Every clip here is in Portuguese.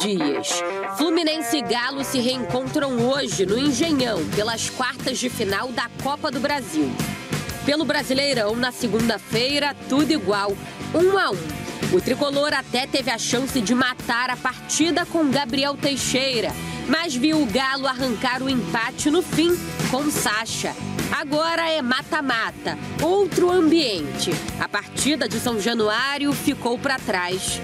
dias. Fluminense e Galo se reencontram hoje no Engenhão pelas quartas de final da Copa do Brasil. Pelo Brasileirão, na segunda-feira, tudo igual, um a um. O tricolor até teve a chance de matar a partida com Gabriel Teixeira, mas viu o Galo arrancar o empate no fim com Sacha. Agora é mata-mata, outro ambiente. A partida de São Januário ficou para trás.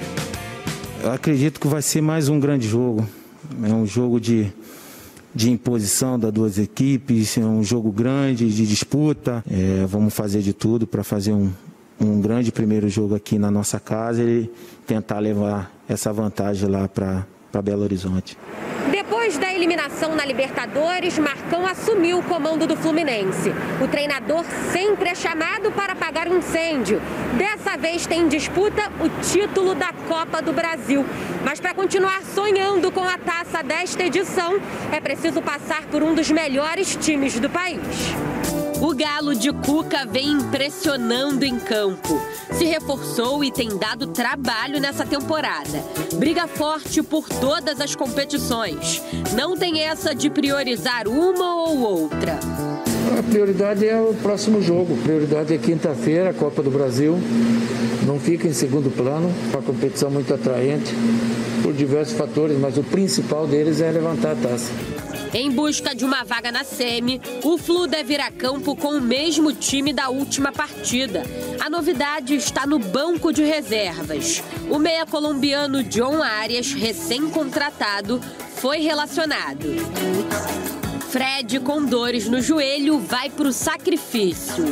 Eu acredito que vai ser mais um grande jogo. É um jogo de, de imposição das duas equipes, é um jogo grande, de disputa. É, vamos fazer de tudo para fazer um, um grande primeiro jogo aqui na nossa casa e tentar levar essa vantagem lá para Belo Horizonte. Depois da eliminação na Libertadores, Marcão assumiu o comando do Fluminense. O treinador sempre é chamado para apagar um incêndio. Dessa vez tem em disputa o título da Copa do Brasil. Mas para continuar sonhando com a taça desta edição, é preciso passar por um dos melhores times do país. O Galo de Cuca vem impressionando em campo. Se reforçou e tem dado trabalho nessa temporada. Briga forte por todas as competições. Não tem essa de priorizar uma ou outra. A prioridade é o próximo jogo. A prioridade é quinta-feira, Copa do Brasil. Não fica em segundo plano. Uma competição muito atraente por diversos fatores, mas o principal deles é levantar a taça. Em busca de uma vaga na SEMI, o Flu deve ir a campo com o mesmo time da última partida. A novidade está no banco de reservas. O meia colombiano John Arias, recém-contratado, foi relacionado. Fred, com dores no joelho, vai para o sacrifício.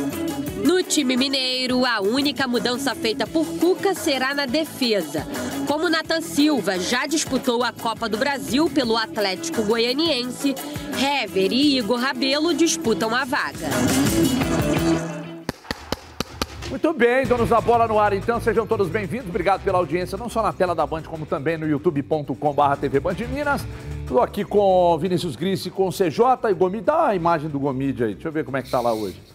No time mineiro, a única mudança feita por Cuca será na defesa. Como Nathan Silva já disputou a Copa do Brasil pelo Atlético Goianiense, Hever e Igor Rabelo disputam a vaga. Muito bem, donos da bola no ar, então sejam todos bem-vindos. Obrigado pela audiência, não só na tela da Band, como também no youtube.com/tv Band Minas. Estou aqui com Vinícius Gris, com CJ e Gomide. Dá a imagem do Gomide aí, deixa eu ver como é que tá lá hoje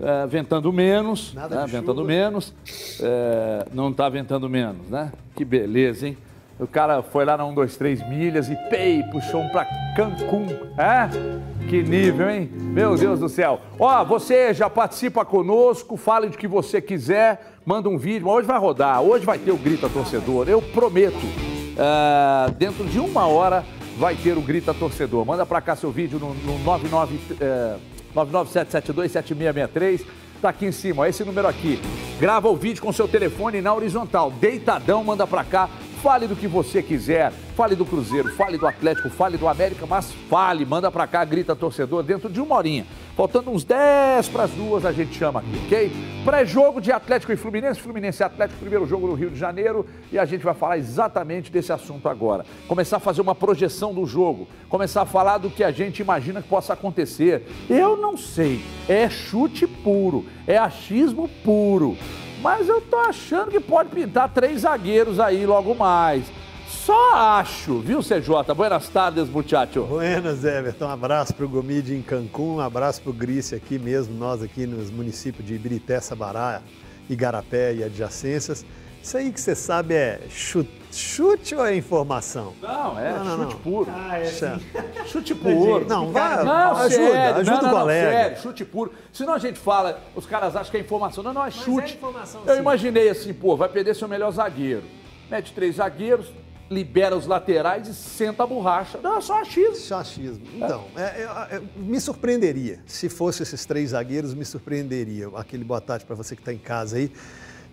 é, ventando menos, Nada né? ventando chuva. menos, é, não está ventando menos, né? Que beleza, hein? O cara foi lá na 1, 2, 3 milhas e pei, puxou um para Cancún, é? Que nível, hein? Meu Deus do céu. Ó, você já participa conosco, fale de que você quiser, manda um vídeo. Hoje vai rodar, hoje vai ter o Grita Torcedor, eu prometo. É, dentro de uma hora vai ter o Grita Torcedor. Manda para cá seu vídeo no, no 99... É, 997727663. Tá aqui em cima, ó, esse número aqui. Grava o vídeo com seu telefone na horizontal, deitadão, manda para cá. Fale do que você quiser. Fale do Cruzeiro, fale do Atlético, fale do América, mas fale, manda para cá, grita torcedor dentro de uma horinha. Faltando uns 10 para as duas, a gente chama aqui, ok? Pré-jogo de Atlético e Fluminense. Fluminense e Atlético, primeiro jogo no Rio de Janeiro. E a gente vai falar exatamente desse assunto agora. Começar a fazer uma projeção do jogo. Começar a falar do que a gente imagina que possa acontecer. Eu não sei. É chute puro. É achismo puro. Mas eu tô achando que pode pintar três zagueiros aí logo mais. Só acho, viu, CJ? Buenas tardes, muchacho. Buenas, Everton. Um abraço para o Gomide em Cancún, um abraço para o Grícia aqui mesmo, nós aqui nos municípios de Ibirité, Sabará, Igarapé e adjacências. Isso aí que você sabe é chute, chute ou é informação? Não, é não, não, chute não. puro. Ah, é assim. Chute puro. Não, vai, não, ajuda, sério, ajuda não, o colega. sério, chute puro. Senão a gente fala, os caras acham que é informação. Não, não, é Mas chute. É informação, Eu sim. imaginei assim, pô, vai perder seu melhor zagueiro. Mete três zagueiros, libera os laterais e senta a borracha. Não, é só achismo. Só achismo. Então, é, é, é, me surpreenderia. Se fosse esses três zagueiros, me surpreenderia. Aquele boa tarde para você que está em casa aí.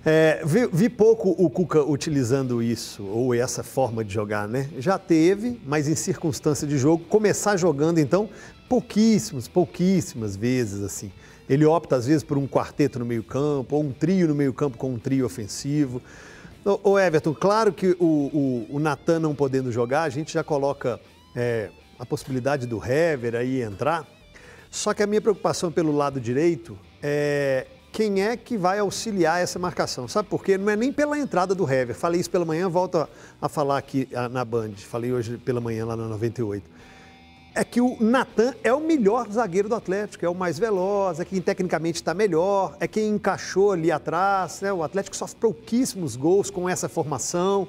É, vi, vi, pouco o Cuca utilizando isso, ou essa forma de jogar, né? Já teve, mas em circunstância de jogo, começar jogando, então, pouquíssimos, pouquíssimas vezes, assim. Ele opta, às vezes, por um quarteto no meio-campo, ou um trio no meio-campo com um trio ofensivo. Ô, Everton, claro que o, o, o Natan não podendo jogar, a gente já coloca é, a possibilidade do Hever aí entrar. Só que a minha preocupação pelo lado direito é quem é que vai auxiliar essa marcação. Sabe por quê? Não é nem pela entrada do Hever. Falei isso pela manhã, volto a, falar aqui na Band. Falei hoje pela manhã lá na 98. É que o Natan é o melhor zagueiro do Atlético, é o mais veloz, é quem tecnicamente está melhor, é quem encaixou ali atrás. Né? O Atlético sofre pouquíssimos gols com essa formação.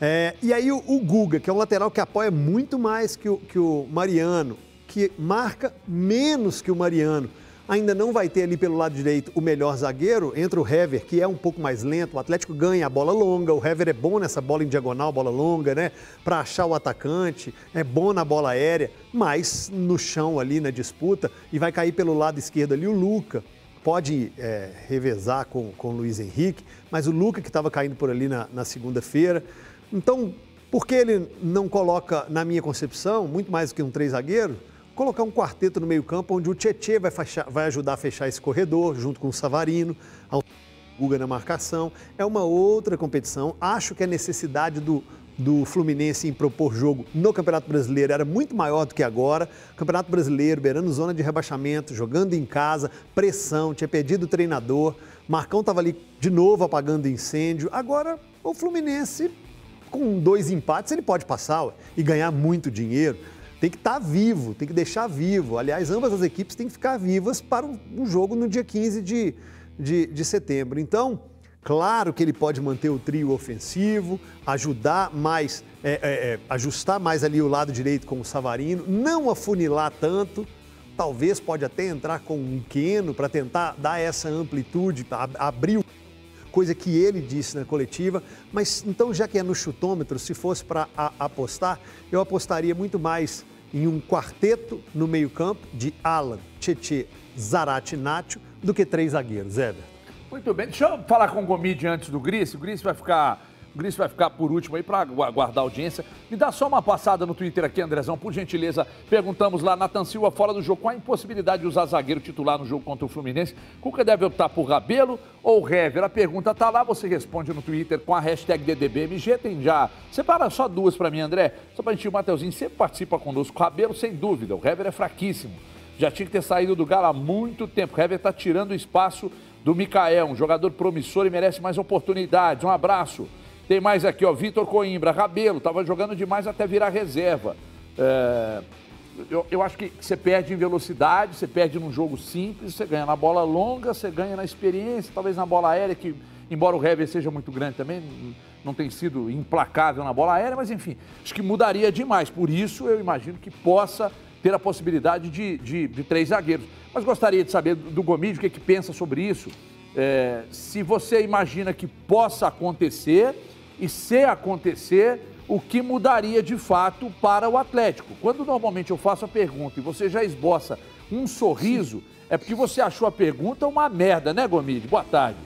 É, e aí o, o, Guga, que é um lateral que apoia muito mais que o, que o Mariano, que marca menos que o Mariano, ainda não vai ter ali pelo lado direito o melhor zagueiro, entra o Hever, que é um pouco mais lento, o Atlético ganha a bola longa, o Hever é bom nessa bola em diagonal, bola longa, né? Para achar o atacante, é bom na bola aérea, mas no chão ali na disputa, e vai cair pelo lado esquerdo ali o Luca, pode é, revezar com, com o Luiz Henrique, mas o Luca que estava caindo por ali na, na segunda-feira. Então, por que ele não coloca, na minha concepção, muito mais do que um três zagueiro, colocar um quarteto no meio-campo onde o Tietê vai, vai, ajudar a fechar esse corredor, junto com o Savarino, o Guga na marcação. É uma outra competição. Acho que a necessidade do, do Fluminense em propor jogo no Campeonato Brasileiro era muito maior do que agora. Campeonato Brasileiro, beirando zona de rebaixamento, jogando em casa, pressão, tinha pedido o treinador. Marcão estava ali de novo apagando incêndio. Agora, o Fluminense, com dois empates, ele pode passar ué, e ganhar muito dinheiro. Tem que estar tá vivo, tem que deixar vivo. Aliás, ambas as equipes têm que ficar vivas para um jogo no dia 15 de, de, de setembro. Então, Claro que ele pode manter o trio ofensivo, ajudar mais, é, é, é, ajustar mais ali o lado direito com o Savarino, não afunilar tanto. Talvez pode até entrar com um Queno para tentar dar essa amplitude, abrir coisa que ele disse na coletiva. Mas então, já que é no chutômetro, se fosse para apostar, eu apostaria muito mais em um quarteto no meio-campo de Alan, Tietê, Zarate e Nacho do que três zagueiros, Everton. Muito bem. Deixa eu falar com o Gomide antes do Gris. O Gris vai ficar. O Gris vai ficar por último aí para guardar a audiência. Me dá só uma passada no Twitter aqui, Andrezão, por gentileza. Perguntamos lá, Natan Silva fora do jogo, qual a impossibilidade de usar zagueiro titular no jogo contra o Fluminense? Cuca deve optar por Rabelo ou Hever? A pergunta tá lá, você responde no Twitter com a hashtag DDBMG. Tem já. Separa só duas para mim, André. Só para a gente, o Mateuzinho sempre participa conosco. Rabelo, sem dúvida. O Hever é fraquíssimo. Já tinha que ter saído do Galo há muito tempo. O Hever está tirando espaço do Micael, um jogador promissor e merece mais oportunidades. Um abraço. Tem mais aqui, ó, Vitor Coimbra, Rabelo, estava jogando demais até virar reserva. É, eu, eu, acho que você perde em velocidade, você perde num jogo simples, você ganha na bola longa, você ganha na experiência, talvez na bola aérea, que embora o Hever seja muito grande também, não tem sido implacável na bola aérea, mas enfim, acho que mudaria demais. Por isso eu imagino que possa ter a possibilidade de, de, de três zagueiros. Mas gostaria de saber do Gomide o que, é que pensa sobre isso. É, se você imagina que possa acontecer e se acontecer, o que mudaria de fato para o Atlético? Quando normalmente eu faço a pergunta e você já esboça um sorriso, é porque você achou a pergunta uma merda, né, Gomide? Boa tarde.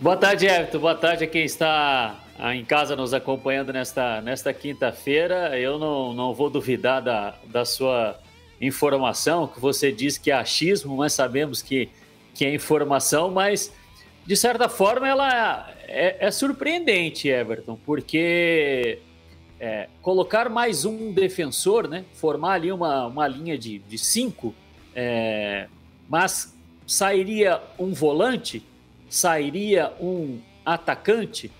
Boa tarde, Everton. Boa tarde a quem está ah, em casa nos acompanhando nesta, nesta quinta-feira. Eu não, não vou duvidar da, da sua informação, que você diz que é achismo, mas sabemos que, que é informação, mas de certa forma ela é, é surpreendente, Everton, porque é, colocar mais um defensor, né, formar ali uma, uma linha de, de cinco, é, mas sairia um volante, sairia um atacante,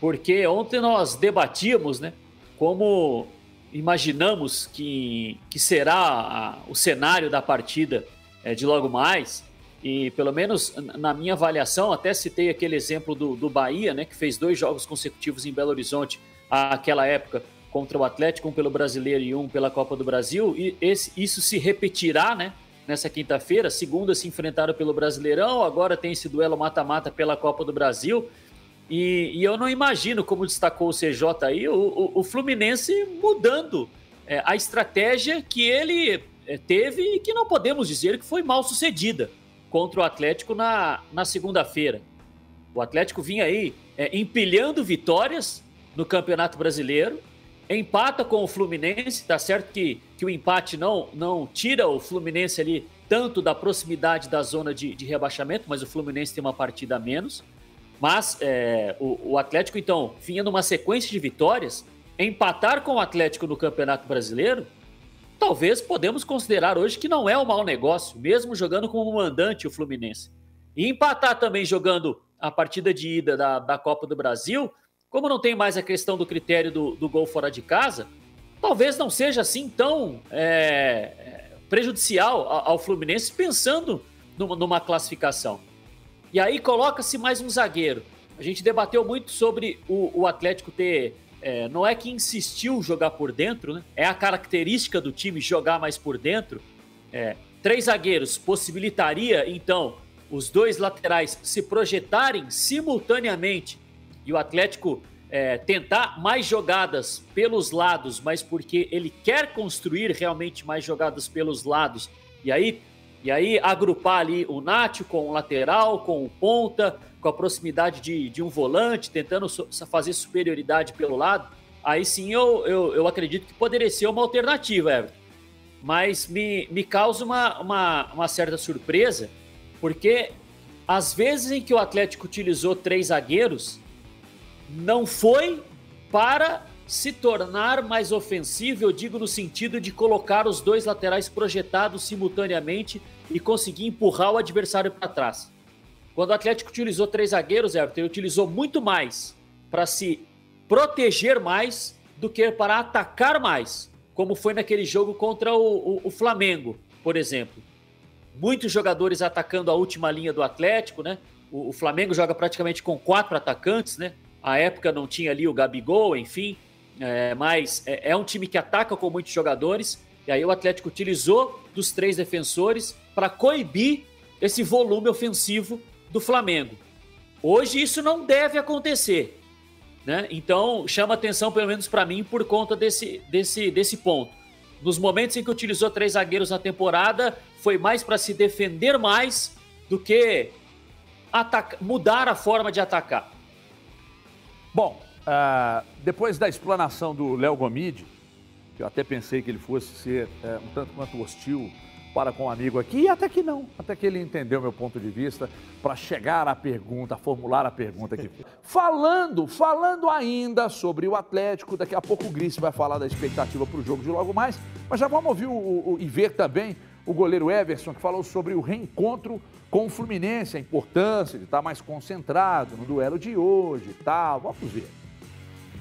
porque ontem nós debatíamos, né, como imaginamos que, que será a, o cenário da partida é, de logo mais. E pelo menos na minha avaliação, até citei aquele exemplo do, do Bahia, né, que fez dois jogos consecutivos em Belo Horizonte àquela época contra o Atlético, um pelo Brasileiro e um pela Copa do Brasil. E esse, isso se repetirá, né? Nessa quinta-feira, segunda se enfrentaram pelo Brasileirão, agora tem esse duelo mata-mata pela Copa do Brasil. E, e, eu não imagino, como destacou o CJ aí, o, o, o Fluminense mudando é, a estratégia que ele é, teve e que não podemos dizer que foi mal sucedida contra o Atlético na, na segunda-feira. O Atlético vinha aí é, empilhando vitórias no Campeonato Brasileiro, empata com o Fluminense, tá certo que, que o empate não, não tira o Fluminense ali tanto da proximidade da zona de, de rebaixamento, mas o Fluminense tem uma partida a menos. Mas é, o, o, Atlético, então, vinha numa sequência de vitórias, empatar com o Atlético no Campeonato Brasileiro, talvez podemos considerar hoje que não é um mau negócio, mesmo jogando como mandante o Fluminense. E empatar também jogando a partida de ida da, da Copa do Brasil, como não tem mais a questão do critério do, do gol fora de casa, talvez não seja assim tão é, é prejudicial ao, ao Fluminense pensando numa, numa classificação. E aí coloca-se mais um zagueiro. a gente debateu muito sobre o, o Atlético ter. É, não é que insistiu jogar por dentro, né? É a característica do time jogar mais por dentro. É, três zagueiros possibilitaria, então, os dois laterais se projetarem simultaneamente e o Atlético é, tentar mais jogadas pelos lados, mas porque ele quer construir realmente mais jogadas pelos lados. E aí, e aí agrupar ali o Nath com o lateral, com o ponta, com a proximidade de, de um volante, tentando so, fazer superioridade pelo lado. Aí sim eu, eu, eu acredito que poderia ser uma alternativa, Everton. Mas me, me causa uma, uma, uma certa surpresa, porque às vezes em que o Atlético utilizou três zagueiros, não foi para se tornar mais ofensivo, eu digo no sentido de colocar os dois laterais projetados simultaneamente e conseguir empurrar o adversário para trás. Quando o Atlético utilizou três zagueiros, Everton, ele utilizou muito mais para se proteger mais do que para atacar mais, como foi naquele jogo contra o, o, o Flamengo, por exemplo. Muitos jogadores atacando a última linha do Atlético, né? O, o Flamengo joga praticamente com quatro atacantes, né? A época não tinha ali o Gabigol, enfim. É, mas é, é, um time que ataca com muitos jogadores. E aí o Atlético utilizou dos três defensores para coibir esse volume ofensivo do Flamengo. Hoje isso não deve acontecer. Né? Então chama atenção, pelo menos para mim, por conta desse, desse, desse ponto. Nos momentos em que utilizou três zagueiros na temporada, foi mais para se defender mais do que mudar a forma de atacar. Bom, uh, depois da explanação do Léo Gomide, que eu até pensei que ele fosse ser uh, um tanto quanto hostil para com o um amigo aqui, e até que não, até que ele entendeu meu ponto de vista para chegar à pergunta, formular a pergunta aqui. falando, falando ainda sobre o Atlético, daqui a pouco o Gris vai falar da expectativa para o jogo de logo mais, mas já vamos ouvir o, o, e ver também o goleiro Everson, que falou sobre o reencontro com o Fluminense, a importância de estar mais concentrado no duelo de hoje e tal. Vamos ver.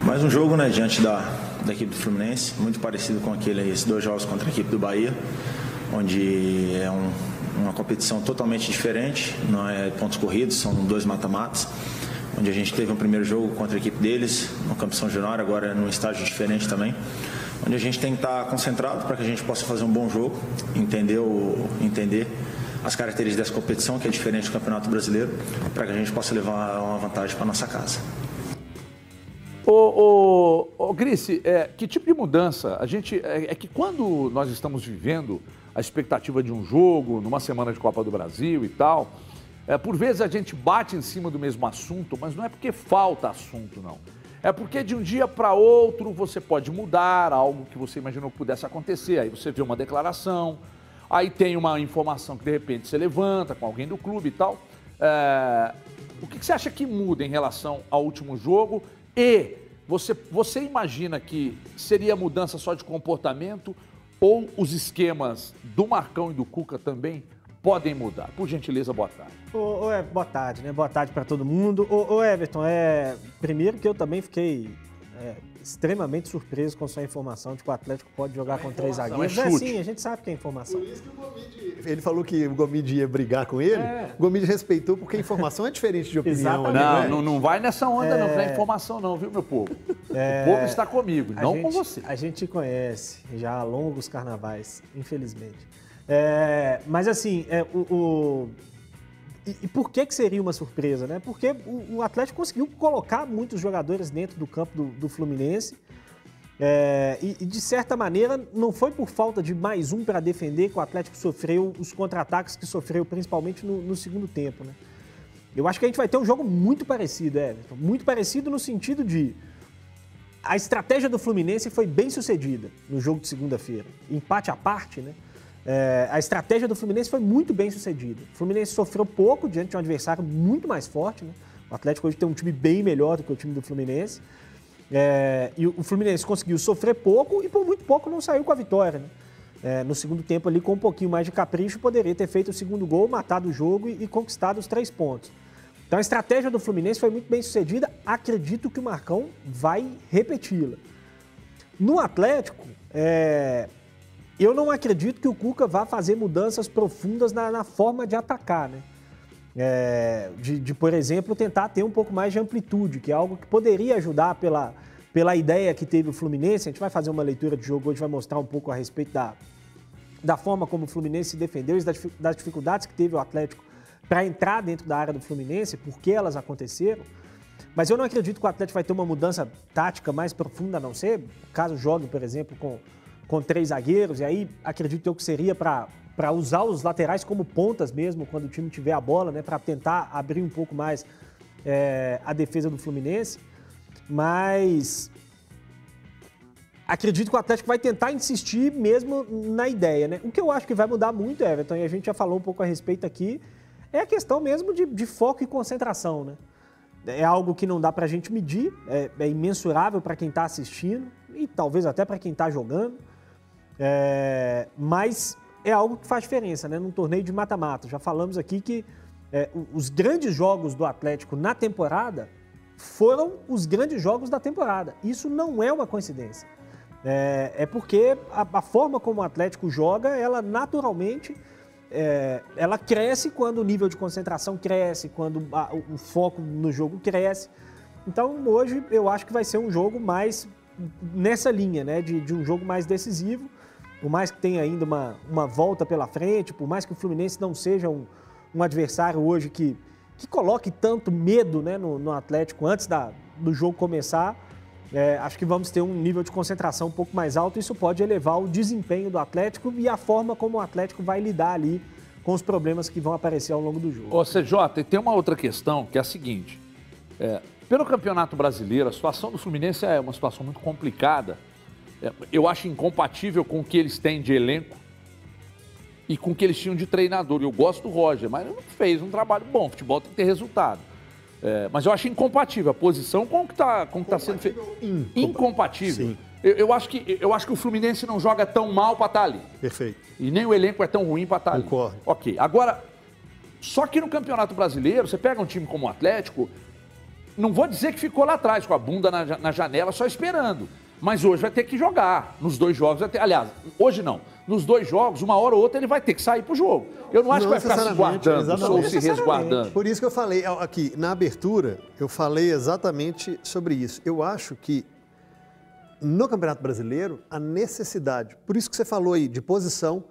Mais um jogo, né, diante da, da equipe do Fluminense, muito parecido com aqueles dois jogos contra a equipe do Bahia, onde é um, uma competição totalmente diferente, não é pontos corridos, são dois mata-matas, onde a gente teve um primeiro jogo contra a equipe deles, no Campo São Januário, agora num estágio diferente também, onde a gente tem que estar concentrado para que a gente possa fazer um bom jogo, entender, o, entender as características dessa competição, que é diferente do Campeonato Brasileiro, para que a gente possa levar uma vantagem para nossa casa. Ô, ô, ô Grice, é, que tipo de mudança? A gente é, é, que quando nós estamos vivendo a expectativa de um jogo, numa semana de Copa do Brasil e tal, é, por vezes a gente bate em cima do mesmo assunto, mas não é porque falta assunto, não. É porque de um dia para outro você pode mudar algo que você imaginou que pudesse acontecer. Aí você vê uma declaração, Aí tem uma informação que de repente você levanta com alguém do clube e tal. É... O que você acha que muda em relação ao último jogo? E você, você imagina que seria mudança só de comportamento ou os esquemas do Marcão e do Cuca também podem mudar? Por gentileza, boa tarde. Ô, ô, é, boa tarde, né? Boa tarde para todo mundo. Ô, ô, Everton, é, primeiro que eu também fiquei é, extremamente surpreso com sua informação de que o Atlético pode jogar com três zagueiros. É, é sim, a gente sabe que é informação. Por isso que o Gomide, ele falou que o Gomide ia brigar com ele. É. O Gomide respeitou porque a informação é diferente de opinião. Não, né? não, não vai nessa onda é... não, não é informação não, viu, meu povo? É... O povo está comigo, não gente, com você. A gente conhece já há longos carnavais, infelizmente. É, mas assim, é, o, o e, e, por que, que seria uma surpresa? Né? Porque o, o, Atlético conseguiu colocar muitos jogadores dentro do campo do, do Fluminense. É, e, e, de certa maneira, não foi por falta de mais um para defender que o Atlético sofreu os contra-ataques que sofreu, principalmente no, no, segundo tempo. Né? Eu acho que a gente vai ter um jogo muito parecido, Everton. Muito parecido no sentido de. A estratégia do Fluminense foi bem sucedida no jogo de segunda-feira. Empate à parte, né? É, a estratégia do Fluminense foi muito bem sucedida. O Fluminense sofreu pouco diante de um adversário muito mais forte. Né? O Atlético hoje tem um time bem melhor do que o time do Fluminense. É, e o Fluminense conseguiu sofrer pouco e por muito pouco não saiu com a vitória. Né? É, no segundo tempo ali, com um pouquinho mais de capricho, poderia ter feito o segundo gol, matado o jogo e, e conquistado os três pontos. Então a estratégia do Fluminense foi muito bem sucedida. Acredito que o Marcão vai repeti-la. No Atlético, é, eu não acredito que o Cuca vá fazer mudanças profundas na, na forma de atacar, né? É, de, de, por exemplo, tentar ter um pouco mais de amplitude, que é algo que poderia ajudar pela, pela ideia que teve o Fluminense. A gente vai fazer uma leitura de jogo hoje, vai mostrar um pouco a respeito da, da forma como o Fluminense se defendeu e das dificuldades que teve o Atlético para entrar dentro da área do Fluminense, por que elas aconteceram. Mas eu não acredito que o Atlético vai ter uma mudança tática mais profunda, a não ser caso jogue, por exemplo, com, com três zagueiros, e aí acredito eu que seria para usar os laterais como pontas mesmo, quando o time tiver a bola, né, para tentar abrir um pouco mais é, a defesa do Fluminense. Mas acredito que o Atlético vai tentar insistir mesmo na ideia. Né? O que eu acho que vai mudar muito, Everton, e a gente já falou um pouco a respeito aqui, é a questão mesmo de, de foco e concentração. Né? É algo que não dá para a gente medir, é, é imensurável para quem está assistindo e talvez até para quem está jogando. É, mas é algo que faz diferença, né? Num torneio de mata-mata. Já falamos aqui que é, os grandes jogos do Atlético na temporada foram os grandes jogos da temporada. Isso não é uma coincidência. É, é porque a, a, forma como o Atlético joga, ela naturalmente é, ela cresce quando o nível de concentração cresce, quando a, o foco no jogo cresce. Então hoje eu acho que vai ser um jogo mais nessa linha, né? De, de um jogo mais decisivo por mais que tenha ainda uma, uma volta pela frente, por mais que o Fluminense não seja um, um adversário hoje que, que coloque tanto medo né, no, no Atlético antes da, do jogo começar, é, acho que vamos ter um nível de concentração um pouco mais alto. Isso pode elevar o desempenho do Atlético e a forma como o Atlético vai lidar ali com os problemas que vão aparecer ao longo do jogo. Ô, CJ, tem uma outra questão que é a seguinte: é, pelo Campeonato Brasileiro, a situação do Fluminense é uma situação muito complicada eu acho incompatível com o que eles têm de elenco e com o que eles tinham de treinador. Eu gosto do Roger, mas não fez um trabalho bom. Futebol tem que ter resultado. É, mas eu acho incompatível a posição com o que está tá sendo feito. Incompatível. Eu, eu, acho que, eu acho que o Fluminense não joga tão mal para estar tá ali. Perfeito. E nem o elenco é tão ruim para estar tá ali. Concordo. Ok. Agora, só que no Campeonato Brasileiro, você pega um time como o Atlético, não vou dizer que ficou lá atrás com a bunda na, na janela só esperando. Mas hoje vai ter que jogar. Nos dois jogos vai ter. Aliás, hoje não. Nos dois jogos, uma hora ou outra, ele vai ter que sair pro jogo. Eu não acho não que vai ficar se guardando ou se resguardando. Por isso que eu falei aqui, na abertura, eu falei exatamente sobre isso. Eu acho que no Campeonato Brasileiro, a necessidade, por isso que você falou aí, de posição,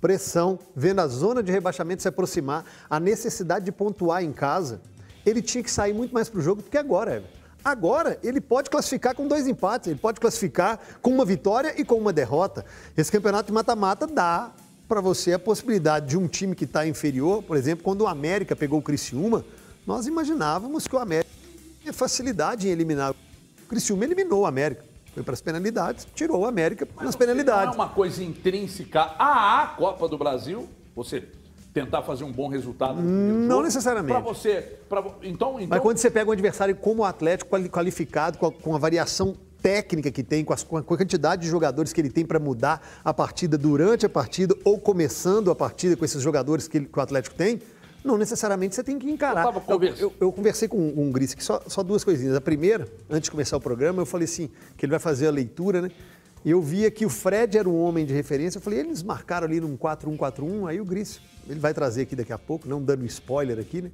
pressão, vendo a zona de rebaixamento se aproximar, a necessidade de pontuar em casa, ele tinha que sair muito mais pro jogo do que agora, Everton. Agora, ele pode classificar com dois empates, ele pode classificar com uma vitória e com uma derrota. Esse campeonato de mata-mata dá para você a possibilidade de um time que está inferior, por exemplo, quando o América pegou o Criciúma, nós imaginávamos que o América tinha facilidade em eliminar. O Criciúma eliminou o América. Foi para as penalidades, tirou o América Mas nas penalidades. Não é uma coisa intrínseca à Copa do Brasil? Você tentar fazer um bom resultado. Não necessariamente. Para você. Pra, então, então... Mas quando você pega um adversário como o Atlético, qualificado, com a, com a variação técnica que tem, com, as, com, a quantidade de jogadores que ele tem para mudar a partida durante a partida ou começando a partida com esses jogadores que, ele, que o Atlético tem, não necessariamente você tem que encarar. Eu, eu, eu, eu conversei com um, um Gris aqui, só, só duas coisinhas. A primeira, antes de começar o programa, eu falei assim, que ele vai fazer a leitura, né? Eu via que o Fred era um homem de referência. Eu falei, eles marcaram ali num 4-1-4-1, aí o Gris ele vai trazer aqui daqui a pouco, não dando spoiler aqui, né?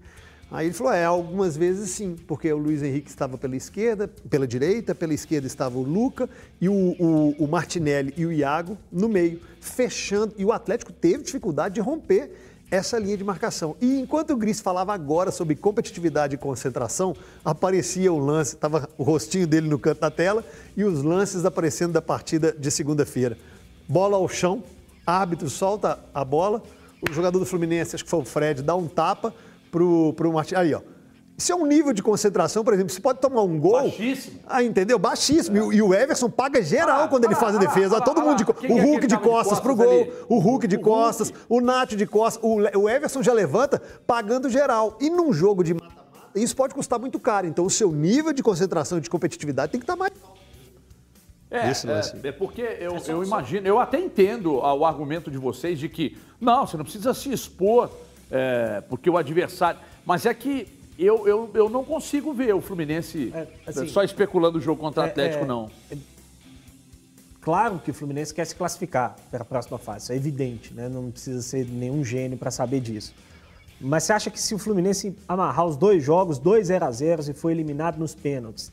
Aí ele falou: é, algumas vezes sim, porque o Luiz Henrique estava pela esquerda, pela direita, pela esquerda estava o Luca e o, o, o, Martinelli e o Iago no meio, fechando. E o Atlético teve dificuldade de romper essa linha de marcação. E enquanto o Gris falava agora sobre competitividade e concentração, aparecia o lance, estava o rostinho dele no canto da tela e os lances aparecendo da partida de segunda-feira. Bola ao chão, árbitro solta a bola o jogador do Fluminense, acho que foi o Fred, dá um tapa pro, pro Martins. Aí, ó. Isso é um nível de concentração, por exemplo, você pode tomar um gol. Baixíssimo. Ah, entendeu? Baixíssimo. É. E, o Everson paga geral ah, quando ele faz a defesa. Ah, todo mundo de, o Hulk é de costas pro gol, ali? o Hulk de o costas, Hulk. o Nath de costas. O, o Everson já levanta pagando geral. E num jogo de mata-mata, isso pode custar muito caro. Então o seu nível de concentração e de competitividade tem que estar mais alto. É, é, é, porque eu, é eu imagino, eu até entendo o argumento de vocês de que, não, você não precisa se expor, é, porque o adversário. Mas é que eu, eu, eu não consigo ver o Fluminense é, assim, só especulando o jogo contra o é, Atlético, não. Claro que o Fluminense quer se classificar para a próxima fase, isso é evidente, né? não precisa ser nenhum gênio para saber disso. Mas você acha que se o Fluminense amarrar os dois jogos, dois 0 a 0 e for eliminado nos pênaltis,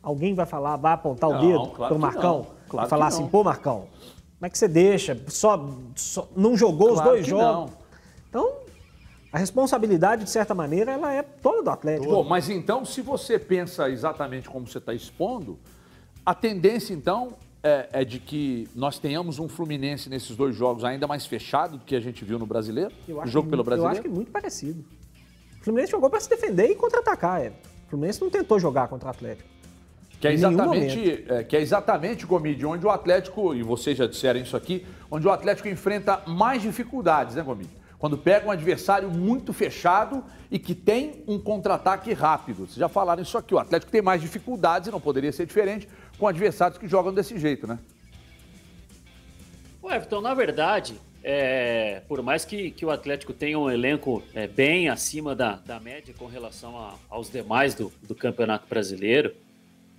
alguém vai falar, vai apontar o Não, dedo claro pro que Marcão? Claro falar assim, pô, Marcão, como é que você deixa? Só, só- não jogou os Claro dois que jogos. não. Então, a responsabilidade, de certa maneira, ela é toda do Atlético. Pô, mas então, se você pensa exatamente como você está expondo, a tendência então é, é de que nós tenhamos um Fluminense nesses dois jogos ainda mais fechado do que a gente viu no brasileiro, Eu acho jogo que- pelo Eu brasileiro. acho que muito parecido. O Fluminense jogou para se defender e contra-atacar, é. O Fluminense não tentou jogar contra o Atlético. Que é exatamente, é, que é exatamente, Gomide, onde o Atlético, e vocês já disseram isso aqui, onde o Atlético enfrenta mais dificuldades, né, Gomide? Quando pega um adversário muito fechado e que tem um contra-ataque rápido. Vocês já falaram isso aqui, o Atlético tem mais dificuldades e não poderia ser diferente com adversários que jogam desse jeito, né? O Everton, na verdade, é, por mais que, que o Atlético tenha um elenco é, bem acima da, da média com relação a- aos demais do, do Campeonato Brasileiro,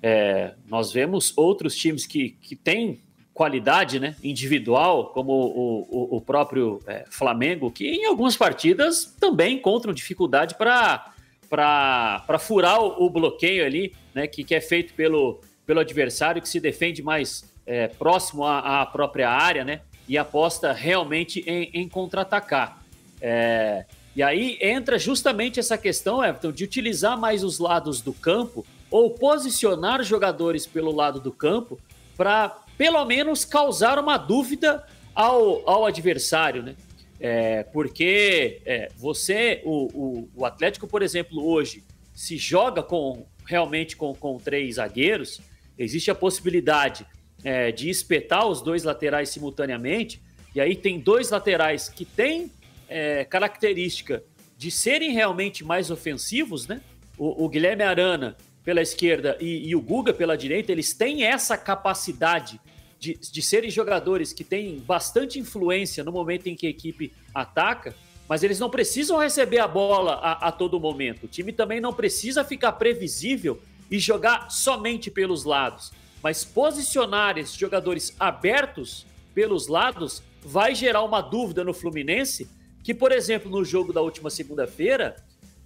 é, nós vemos outros times que, que têm qualidade né, individual, como o, o, o próprio é, Flamengo, que em algumas partidas também encontram dificuldade para furar o, o bloqueio ali, né, que, que é feito pelo, pelo adversário, que se defende mais é, próximo à, à própria área, né, e aposta realmente em, em contra-atacar. É, e aí entra justamente essa questão, Everton, de utilizar mais os lados do campo ou posicionar jogadores pelo lado do campo para pelo menos causar uma dúvida ao, ao adversário, né? É, porque é, você, o, o, o Atlético, por exemplo, hoje, se joga com realmente com, com três zagueiros, existe a possibilidade é, de espetar os dois laterais simultaneamente, e aí tem dois laterais que têm é, característica de serem realmente mais ofensivos, né? O, o Guilherme Arana pela esquerda e, e o Guga pela direita, eles têm essa capacidade de, de serem jogadores que têm bastante influência no momento em que a equipe ataca, mas eles não precisam receber a bola a, a todo momento. O time também não precisa ficar previsível e jogar somente pelos lados, mas posicionar esses jogadores abertos pelos lados vai gerar uma dúvida no Fluminense que, por exemplo, no jogo da última segunda-feira,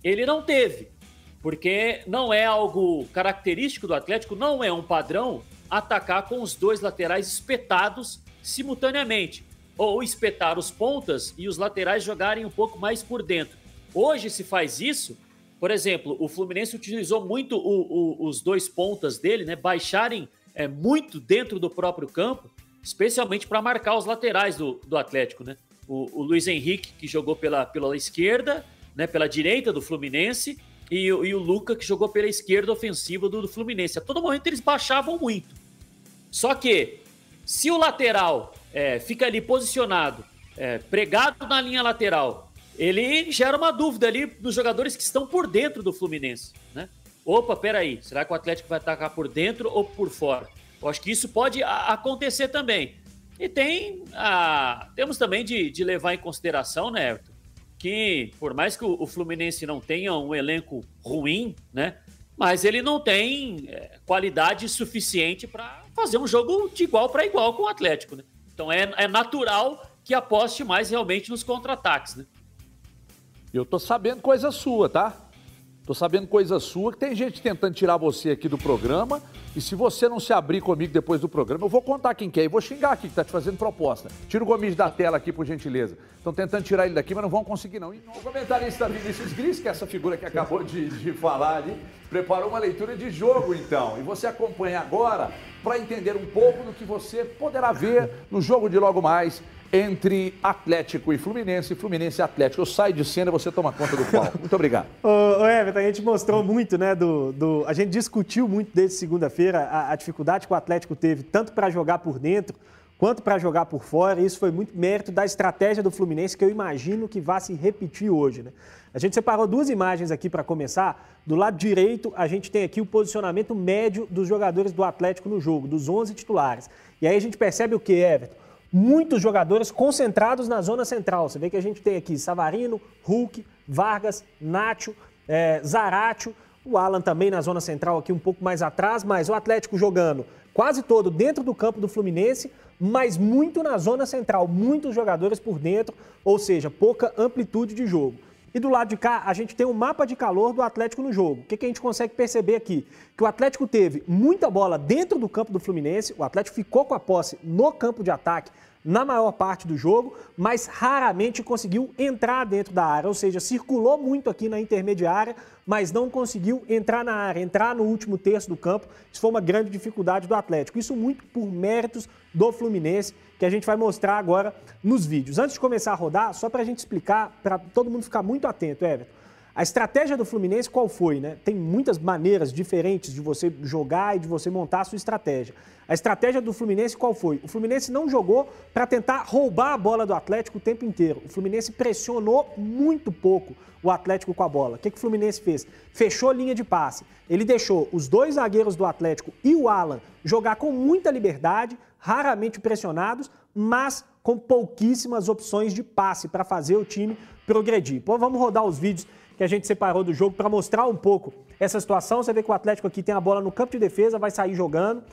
ele não teve porque não é algo característico do Atlético, não é um padrão atacar com os dois laterais espetados simultaneamente, ou espetar os pontas e os laterais jogarem um pouco mais por dentro. Hoje se faz isso, por exemplo, o Fluminense utilizou muito o- o- os dois pontas dele, né, baixarem é, muito dentro do próprio campo, especialmente para marcar os laterais do, do Atlético, né? O, o Luiz Henrique, que jogou pela, pela esquerda, né, pela direita do Fluminense, e, o- e o Luca, que jogou pela esquerda ofensiva do, do Fluminense. A todo momento eles baixavam muito. Só que, se o lateral é, fica ali posicionado, é, pregado na linha lateral, ele gera uma dúvida ali nos jogadores que estão por dentro do Fluminense, né? Opa, peraí, será que o Atlético vai atacar por dentro ou por fora? Eu acho que isso pode acontecer também. E tem a, temos também de, de levar em consideração, né, Everton, que por mais que o, o Fluminense não tenha um elenco ruim, né, mas ele não tem é, qualidade suficiente para fazer um jogo de igual para igual com o Atlético, né? Então é, é natural que aposte mais realmente nos contra-ataques, né? Eu tô sabendo coisa sua, tá? Tô sabendo coisa sua, que tem gente tentando tirar você aqui do programa. E se você não se abrir comigo depois do programa, eu vou contar quem quer e vou xingar aqui que tá te fazendo proposta. Tira o Gomes da tela aqui, por gentileza. Estão tentando tirar ele daqui, mas não vão conseguir, não. E o comentarista Vinícius Gris, que é essa figura que acabou de, de falar ali, preparou uma leitura de jogo, então. E você acompanha agora para entender um pouco do que você poderá ver no jogo de logo mais entre Atlético e Fluminense, Fluminense e Atlético. Eu saio de cena, você toma conta do palco. Muito obrigado. Ô, ô, Everton, a gente mostrou muito, né, do, do- a gente discutiu muito desde segunda-feira a, a dificuldade que o Atlético teve, tanto para jogar por dentro quanto para jogar por fora. Isso foi muito mérito da estratégia do Fluminense, que eu imagino que vá se repetir hoje, né? A gente separou duas imagens aqui para começar. Do lado direito, a gente tem aqui o posicionamento médio dos jogadores do Atlético no jogo, dos 11 titulares. E aí a gente percebe o que, Everton? muitos jogadores concentrados na zona central. Você vê que a gente tem aqui Savarino, Hulk, Vargas, Nacho, é, Zaratio, o Alan também na zona central aqui um pouco mais atrás, mas o Atlético jogando quase todo dentro do campo do Fluminense, mas muito na zona central, muitos jogadores por dentro, ou seja, pouca amplitude de jogo. E do lado de cá, a gente tem um mapa de calor do Atlético no jogo. O que, que a gente consegue perceber aqui? Que o Atlético teve muita bola dentro do campo do Fluminense, o Atlético ficou com a posse no campo de ataque na maior parte do jogo, mas raramente conseguiu entrar dentro da área, ou seja, circulou muito aqui na intermediária, mas não conseguiu entrar na área, entrar no último terço do campo. Isso foi uma grande dificuldade do Atlético. Isso muito por méritos do Fluminense, que a gente vai mostrar agora nos vídeos. Antes de começar a rodar, só para a gente explicar, para todo mundo ficar muito atento, Everton. A estratégia do Fluminense qual foi, né? Tem muitas maneiras diferentes de você jogar e de você montar a sua estratégia. A estratégia do Fluminense qual foi? O Fluminense não jogou para tentar roubar a bola do Atlético o tempo inteiro. O Fluminense pressionou muito pouco o Atlético com a bola. O que, que o Fluminense fez? Fechou linha de passe. Ele deixou os dois zagueiros do Atlético e o Alan jogar com muita liberdade, raramente pressionados, mas com pouquíssimas opções de passe para fazer o time progredir. Pô, vamos rodar os vídeos que a gente separou do jogo para mostrar um pouco essa situação. Você vê que o Atlético aqui tem a bola no campo de defesa, vai sair jogando.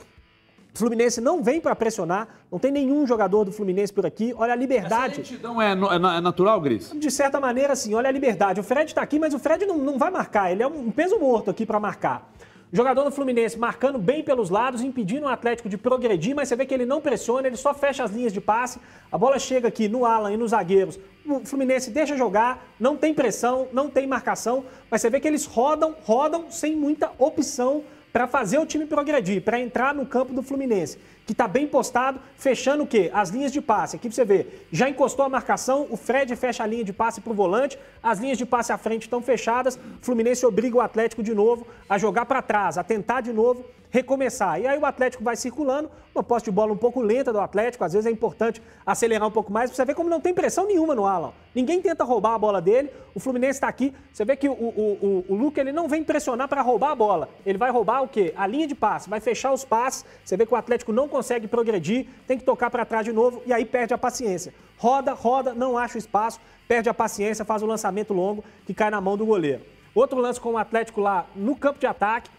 O Fluminense não vem para pressionar, não tem nenhum jogador do Fluminense por aqui. Olha a liberdade. Essa lentidão é, é, é natural, Gris? De certa maneira, sim. Olha a liberdade. O Fred está aqui, mas o Fred não, não vai marcar. Ele é um peso morto aqui para marcar. Jogador do Fluminense marcando bem pelos lados, impedindo o Atlético de progredir, mas você vê que ele não pressiona, ele só fecha as linhas de passe. A bola chega aqui no Alan e nos zagueiros. O Fluminense deixa jogar, não tem pressão, não tem marcação, mas você vê que eles rodam, rodam sem muita opção para fazer o time progredir, para entrar no campo do Fluminense, que está bem postado, fechando o quê? As linhas de passe. Aqui você vê, já encostou a marcação, o Fred fecha a linha de passe para o volante, as linhas de passe à frente estão fechadas, Fluminense obriga o Atlético de novo a jogar para trás, a tentar de novo recomeçar. E aí o Atlético vai circulando, uma posse de bola um pouco lenta do Atlético, às vezes é importante acelerar um pouco mais, você vê como não tem pressão nenhuma no Alan. Ninguém tenta roubar a bola dele, o Fluminense está aqui, você vê que o, o, o, o Luca ele não vem pressionar para roubar a bola, ele vai roubar o quê? A linha de passe, vai fechar os passes, você vê que o Atlético não consegue progredir, tem que tocar para trás de novo e aí perde a paciência. Roda, roda, não acha o espaço, perde a paciência, faz o lançamento longo que cai na mão do goleiro. Outro lance com o Atlético lá no campo de ataque,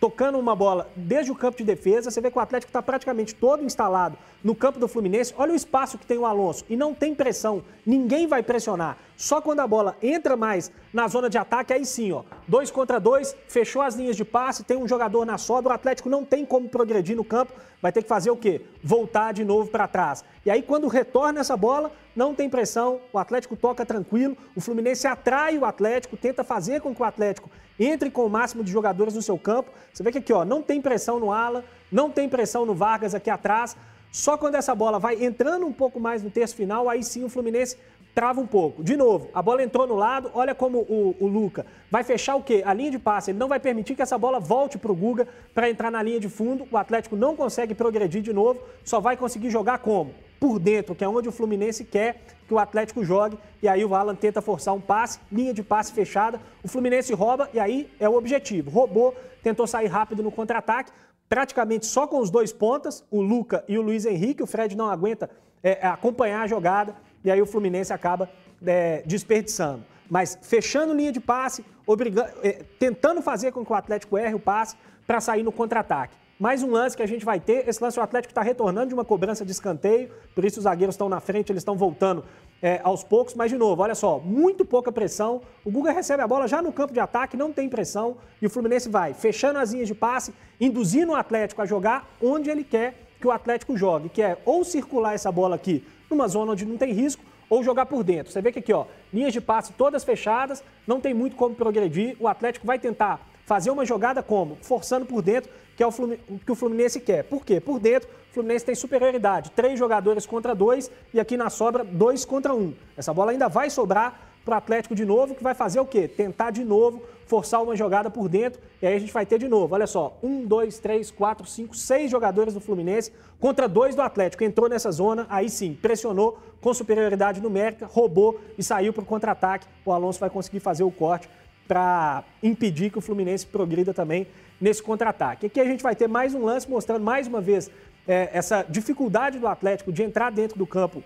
tocando uma bola desde o campo de defesa. Você vê que o Atlético está praticamente todo instalado no campo do Fluminense. Olha o espaço que tem o Alonso e não tem pressão. Ninguém vai pressionar. Só quando a bola entra mais na zona de ataque, aí sim, ó. Dois contra dois, fechou as linhas de passe, tem um jogador na sobra. O Atlético não tem como progredir no campo, vai ter que fazer o quê? Voltar de novo para trás. E aí, quando retorna essa bola, não tem pressão, o Atlético toca tranquilo, o Fluminense atrai o Atlético, tenta fazer com que o Atlético entre com o máximo de jogadores no seu campo. Você vê que aqui, ó, não tem pressão no Ala, não tem pressão no Vargas aqui atrás. Só quando essa bola vai entrando um pouco mais no terço final, aí sim o Fluminense trava um pouco. De novo, a bola entrou no lado, olha como o, o Luca vai fechar o quê? A linha de passe. Ele não vai permitir que essa bola volte para o Guga para entrar na linha de fundo. O Atlético não consegue progredir de novo, só vai conseguir jogar como? Por dentro, que é onde o Fluminense quer que o Atlético jogue. E aí o Alan tenta forçar um passe, linha de passe fechada. O Fluminense rouba e aí é o objetivo. Roubou, tentou sair rápido no contra-ataque praticamente só com os dois pontas, o Luca e o Luiz Henrique. O Fred não aguenta é, acompanhar a jogada e aí o Fluminense acaba é, desperdiçando. Mas fechando linha de passe, obriga... é, tentando fazer com que o Atlético erre o passe para sair no contra-ataque. Mais um lance que a gente vai ter. Esse lance o Atlético está retornando de uma cobrança de escanteio, por isso os zagueiros estão na frente, eles estão voltando é, aos poucos. Mas, de novo, olha só, muito pouca pressão. O Guga recebe a bola já no campo de ataque, não tem pressão. E o Fluminense vai fechando as linhas de passe, induzindo o Atlético a jogar onde ele quer que o Atlético jogue, que é ou circular essa bola aqui numa zona onde não tem risco, ou jogar por dentro. Você vê que aqui, ó, linhas de passe todas fechadas, não tem muito como progredir. O Atlético vai tentar fazer uma jogada como? Forçando por dentro, que é o que o Fluminense quer. Por quê? Por dentro, o Fluminense tem superioridade. Três jogadores contra dois e aqui na sobra, dois contra um. Essa bola ainda vai sobrar para o Atlético de novo, que vai fazer o quê? Tentar de novo forçar uma jogada por dentro. E aí a gente vai ter de novo, olha só, um, dois, três, quatro, cinco, seis jogadores do Fluminense contra dois do Atlético. Entrou nessa zona, aí sim, pressionou com superioridade numérica, roubou e saiu para o contra-ataque. O Alonso vai conseguir fazer o corte para impedir que o Fluminense progrida também nesse contra-ataque. Aqui a gente vai ter mais um lance mostrando mais uma vez é, essa dificuldade do Atlético de entrar dentro do campo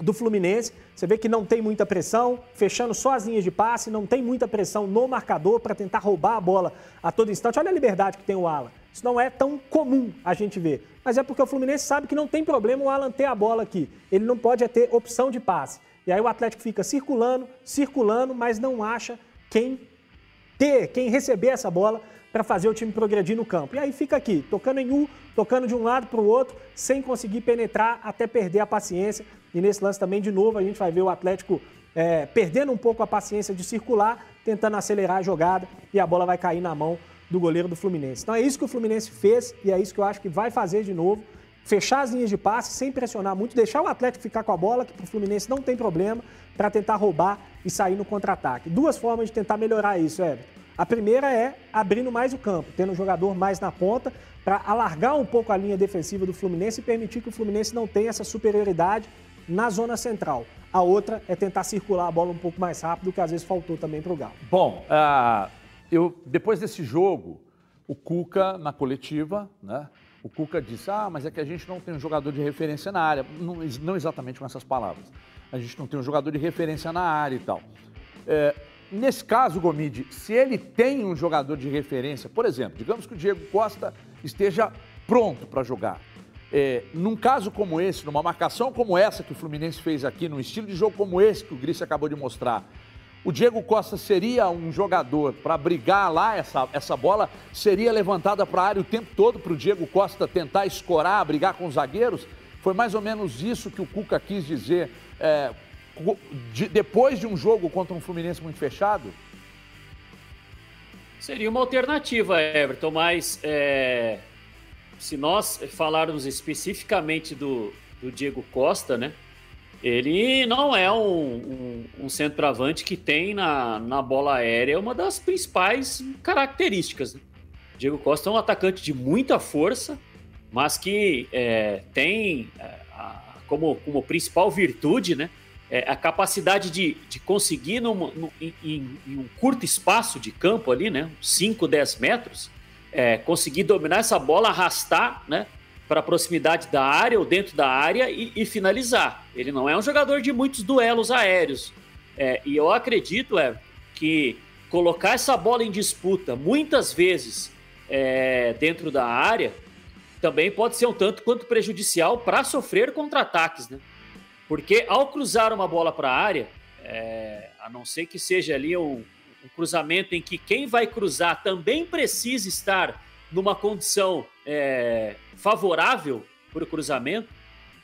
do Fluminense. Você vê que não tem muita pressão, fechando só as linhas de passe, não tem muita pressão no marcador para tentar roubar a bola a todo instante. Olha a liberdade que tem o Alan. Isso não é tão comum a gente ver. Mas é porque o Fluminense sabe que não tem problema o Alan ter a bola aqui. Ele não pode é ter opção de passe. E aí o Atlético fica circulando, circulando, mas não acha quem ter, quem receber essa bola para fazer o time progredir no campo. E aí fica aqui, tocando em um, tocando de um lado para o outro, sem conseguir penetrar até perder a paciência. E nesse lance também, de novo, a gente vai ver o Atlético é, perdendo um pouco a paciência de circular, tentando acelerar a jogada e a bola vai cair na mão do goleiro do Fluminense. Então é isso que o Fluminense fez e é isso que eu acho que vai fazer de novo. Fechar as linhas de passe sem pressionar muito, deixar o Atlético ficar com a bola, que para o Fluminense não tem problema, para tentar roubar e sair no contra-ataque. Duas formas de tentar melhorar isso, Everton. A primeira é abrindo mais o campo, tendo um jogador mais na ponta, para alargar um pouco a linha defensiva do Fluminense e permitir que o Fluminense não tenha essa superioridade na zona central. A outra é tentar circular a bola um pouco mais rápido, que às vezes faltou também para o Galo. Bom, uh, eu, depois desse jogo, o Cuca, na coletiva, né? O Cuca disse: Ah, mas é que a gente não tem um jogador de referência na área. Não, não exatamente com essas palavras. A gente não tem um jogador de referência na área e tal. É, Nesse caso, Gomide, se ele tem um jogador de referência, por exemplo, digamos que o Diego Costa esteja pronto para jogar. É, num caso como esse, numa marcação como essa que o Fluminense fez aqui, num estilo de jogo como esse que o Gris acabou de mostrar, o Diego Costa seria um jogador para brigar lá, essa, essa bola seria levantada para a área o tempo todo para o Diego Costa tentar escorar, brigar com os zagueiros? Foi mais ou menos isso que o Cuca quis dizer. É, de, depois de um jogo contra um Fluminense muito fechado? Seria uma alternativa, Everton, mas é, se nós falarmos especificamente do, do, Diego Costa, né? Ele não é um, um, um centroavante que tem na, na bola aérea uma das principais características. Né? Diego Costa é um atacante de muita força, mas que é, tem é, a, como, como principal virtude, né? É, a capacidade de, de conseguir num, num, em, em, um curto espaço de campo ali, né, 5, 10 metros, é, conseguir dominar essa bola, arrastar né, para a proximidade da área ou dentro da área e, e, finalizar. Ele não é um jogador de muitos duelos aéreos. É, e eu acredito é, que colocar essa bola em disputa muitas vezes é, dentro da área também pode ser um tanto quanto prejudicial para sofrer contra-ataques, né? Porque ao cruzar uma bola para a área, é, a não ser que seja ali um, um, cruzamento em que quem vai cruzar também precisa estar numa condição é, favorável para o cruzamento,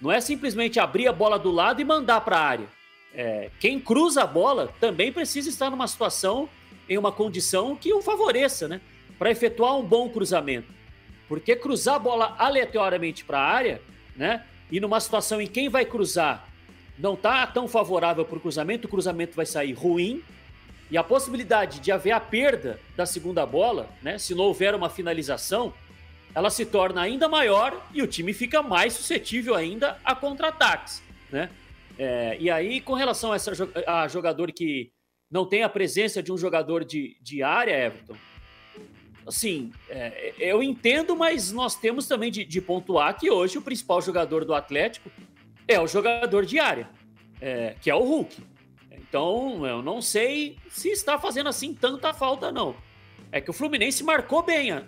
não é simplesmente abrir a bola do lado e mandar para a área. É, quem cruza a bola também precisa estar numa situação, em uma condição que o favoreça, né? Para efetuar um bom cruzamento. Porque cruzar a bola aleatoriamente para a área, né? E numa situação em quem vai cruzar não está tão favorável para o cruzamento, o cruzamento vai sair ruim. E a possibilidade de haver a perda da segunda bola, né, se não houver uma finalização, ela se torna ainda maior e o time fica mais suscetível ainda a contra-ataques. Né? É, e aí, com relação a, essa, a jogador que não tem a presença de um jogador de, de área, Everton, assim, é, eu entendo, mas nós temos também de, de pontuar que hoje o principal jogador do Atlético é o jogador de área, é, que é o Hulk. Então, eu não sei se está fazendo assim tanta falta, não. É que o Fluminense marcou bem. O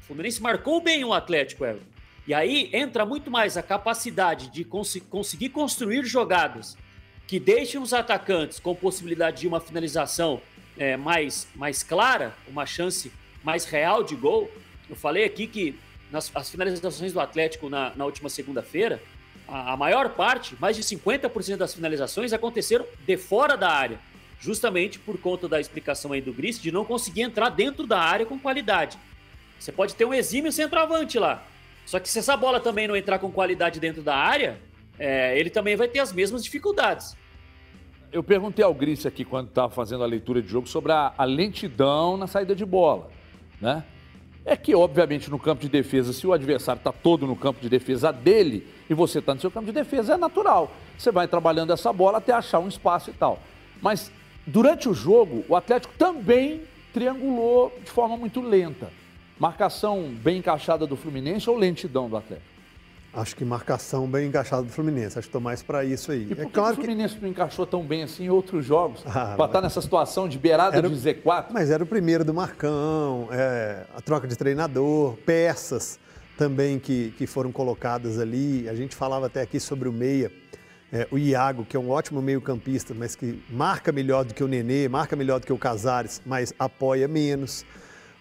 Fluminense marcou bem o Atlético, Everton. E aí entra muito mais a capacidade de cons conseguir construir jogadas que deixem os atacantes com possibilidade de uma finalização é, mais, mais clara, uma chance mais real de gol. Eu falei aqui que nas as finalizações do Atlético na, na última segunda-feira, a, maior parte, mais de 50% das finalizações aconteceram de fora da área, justamente por conta da explicação aí do Gris de não conseguir entrar dentro da área com qualidade. Você pode ter um exímio centroavante lá, só que se essa bola também não entrar com qualidade dentro da área, é, ele também vai ter as mesmas dificuldades. Eu perguntei ao Gris aqui quando estava fazendo a leitura de jogo sobre a, a lentidão na saída de bola, né? É que, obviamente, no campo de defesa, se o adversário está todo no campo de defesa dele e você está no seu campo de defesa, é natural. Você vai trabalhando essa bola até achar um espaço e tal. Mas durante o jogo, o Atlético também triangulou de forma muito lenta. Marcação bem encaixada do Fluminense ou lentidão do Atlético? Acho que marcação bem encaixada do Fluminense. Acho que estou mais para isso aí. E por é claro que o Fluminense que... não encaixou tão bem assim em outros jogos? Ah, para estar tá nessa situação de beirada era... de Z4? Mas era o primeiro do Marcão, é, a troca de treinador, peças também que, que foram colocadas ali. A gente falava até aqui sobre o Meia. É, o Iago, que é um ótimo meio-campista, mas que marca melhor do que o Nenê, marca melhor do que o Casares, mas apoia menos.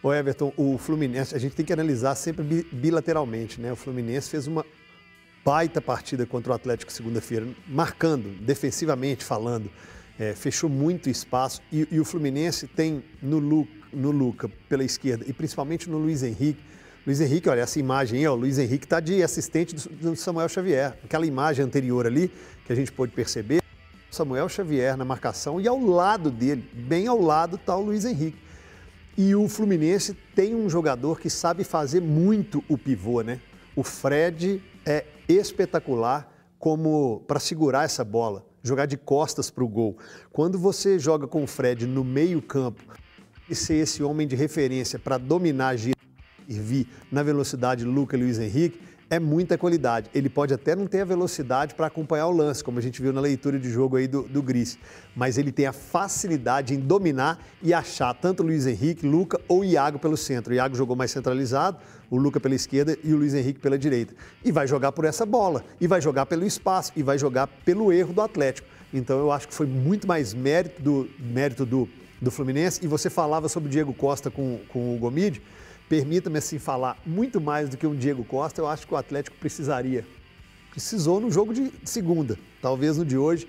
O Everton, o Fluminense, a gente tem que analisar sempre bilateralmente, né? O Fluminense fez uma baita partida contra o Atlético segunda-feira, marcando, defensivamente falando, é, fechou muito espaço. E, e, o Fluminense tem no, Lu, no Luca pela esquerda e principalmente no Luiz Henrique. Luiz Henrique, olha, essa imagem aí, ó, o Luiz Henrique está de assistente do, do Samuel Xavier. Aquela imagem anterior ali, que a gente pôde perceber, Samuel Xavier na marcação e ao lado dele, bem ao lado, está o Luiz Henrique. E o Fluminense tem um jogador que sabe fazer muito o pivô, né? O Fred é espetacular como para segurar essa bola, jogar de costas para o gol. Quando você joga com o Fred no meio-campo e ser esse homem de referência para dominar, girar e vir na velocidade Luca e Luiz Henrique, é muita qualidade. Ele pode até não ter a velocidade para acompanhar o lance, como a gente viu na leitura de jogo aí do, do Gris, mas ele tem a facilidade em dominar e achar tanto Luiz Henrique, Luca ou Iago pelo centro. O Iago jogou mais centralizado, o Luca pela esquerda e o Luiz Henrique pela direita. E vai jogar por essa bola, e vai jogar pelo espaço, e vai jogar pelo erro do Atlético. Então eu acho que foi muito mais mérito do, mérito do, do Fluminense. E você falava sobre o Diego Costa com, com o Gomide permita-me assim falar, muito mais do que um Diego Costa, eu acho que o Atlético precisaria. Precisou no jogo de segunda, talvez no de hoje.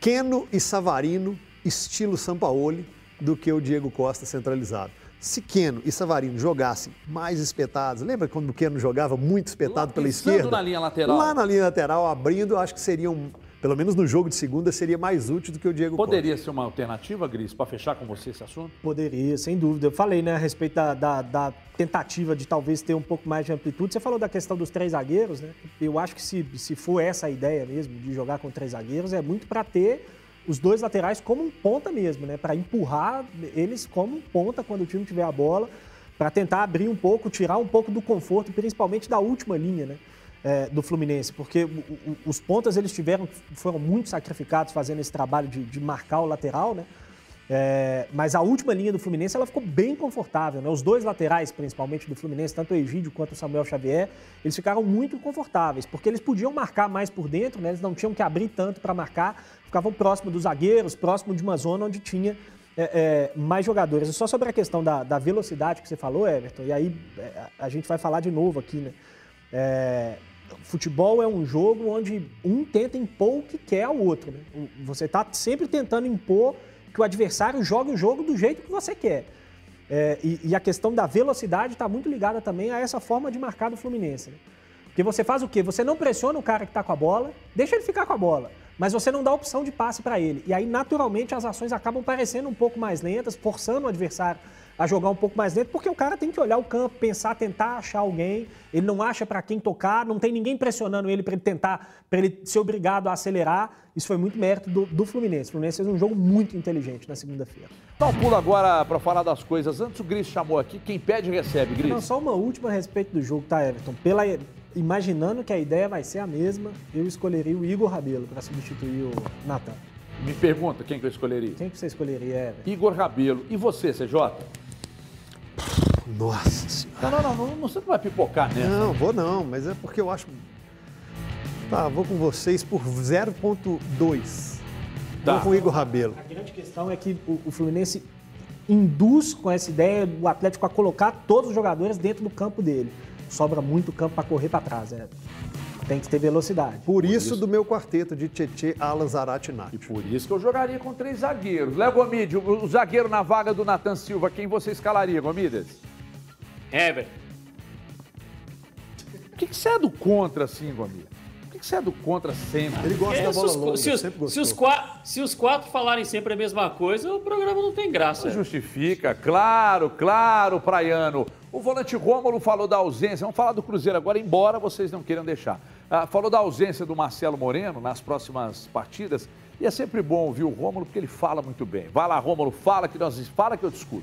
Keno e Savarino, estilo Sampaoli, do que o Diego Costa centralizado. Se Keno e Savarino jogassem mais espetados, lembra quando o Keno jogava muito espetado Lá, pela esquerda? na linha lateral. Lá na linha lateral, abrindo, eu acho que seriam pelo menos no jogo de segunda, seria mais útil do que o Diego Poderia Costa. ser uma alternativa, Gris, para fechar com você esse assunto? Poderia, sem dúvida. Eu falei né, a respeito da, da, da, tentativa de talvez ter um pouco mais de amplitude. Você falou da questão dos três zagueiros, né? Eu acho que se, se for essa a ideia mesmo, de jogar com três zagueiros, é muito para ter os dois laterais como um ponta mesmo, né? Para empurrar eles como um ponta quando o time tiver a bola, para tentar abrir um pouco, tirar um pouco do conforto, principalmente da última linha, né? É, do Fluminense, porque os pontas eles tiveram, foram muito sacrificados fazendo esse trabalho de, de marcar o lateral, né? É, mas a última linha do Fluminense ela ficou bem confortável, né? Os dois laterais, principalmente do Fluminense, tanto o Egídio quanto o Samuel Xavier, eles ficaram muito confortáveis, porque eles podiam marcar mais por dentro, né? Eles não tinham que abrir tanto para marcar, ficavam próximo dos zagueiros, próximo de uma zona onde tinha é, é, mais jogadores. E só sobre a questão da, da, velocidade que você falou, Everton, e aí é, a gente vai falar de novo aqui, né? Futebol é um jogo onde um tenta impor o que quer ao outro. Né? Você está sempre tentando impor que o adversário jogue o jogo do jeito que você quer. É, e, e, a questão da velocidade está muito ligada também a essa forma de marcar do Fluminense. Né? Porque você faz o quê? Você não pressiona o cara que está com a bola, deixa ele ficar com a bola, mas você não dá opção de passe para ele. E aí, naturalmente, as ações acabam parecendo um pouco mais lentas, forçando o adversário a jogar um pouco mais dentro, porque o cara tem que olhar o campo, pensar, tentar achar alguém. Ele não acha para quem tocar, não tem ninguém pressionando ele para ele tentar, para ele ser obrigado a acelerar. Isso foi muito mérito do, do Fluminense. O Fluminense fez um jogo muito inteligente na segunda-feira. Dá um pulo agora para falar das coisas. Antes o Gris chamou aqui, quem pede recebe, Gris. Não, só uma última a respeito do jogo, tá, Everton? Pela, imaginando que a ideia vai ser a mesma, eu escolheria o Igor Rabelo para substituir o Natan. Me pergunta quem que eu escolheria. Quem que você escolheria, Everton? Igor Rabelo. E você, CJ? Nossa senhora. Não, não, não, não, você não vai pipocar nessa. Não, vou não, mas é porque eu acho. Tá, vou com vocês por 0,2. Tá. Vou com o Igor Rabelo. A grande questão é que o, o Fluminense induz com essa ideia o Atlético a colocar todos os jogadores dentro do campo dele. Sobra muito campo para correr para trás. É. Tem que ter velocidade. Por, por isso, isso, do meu quarteto de Tietê, Alan Zarate E por isso que eu jogaria com três zagueiros. Léo Gomide, o, o zagueiro na vaga do Nathan Silva, quem você escalaria, Gomides? Heber. Por que, que você é do contra assim, Gomir? Por que, que você é do contra sempre? Ele gosta da bola se longa, se os, sempre se os, quatro, se os quatro falarem sempre a mesma coisa, o programa não tem graça. Não justifica, claro, claro, Praiano. O volante Rômulo falou da ausência, vamos falar do Cruzeiro agora, embora vocês não queiram deixar. Ah, falou da ausência do Marcelo Moreno nas próximas partidas, e é sempre bom ouvir o Rômulo, porque ele fala muito bem. Vai lá, Rômulo, fala que, nós, fala que eu discuto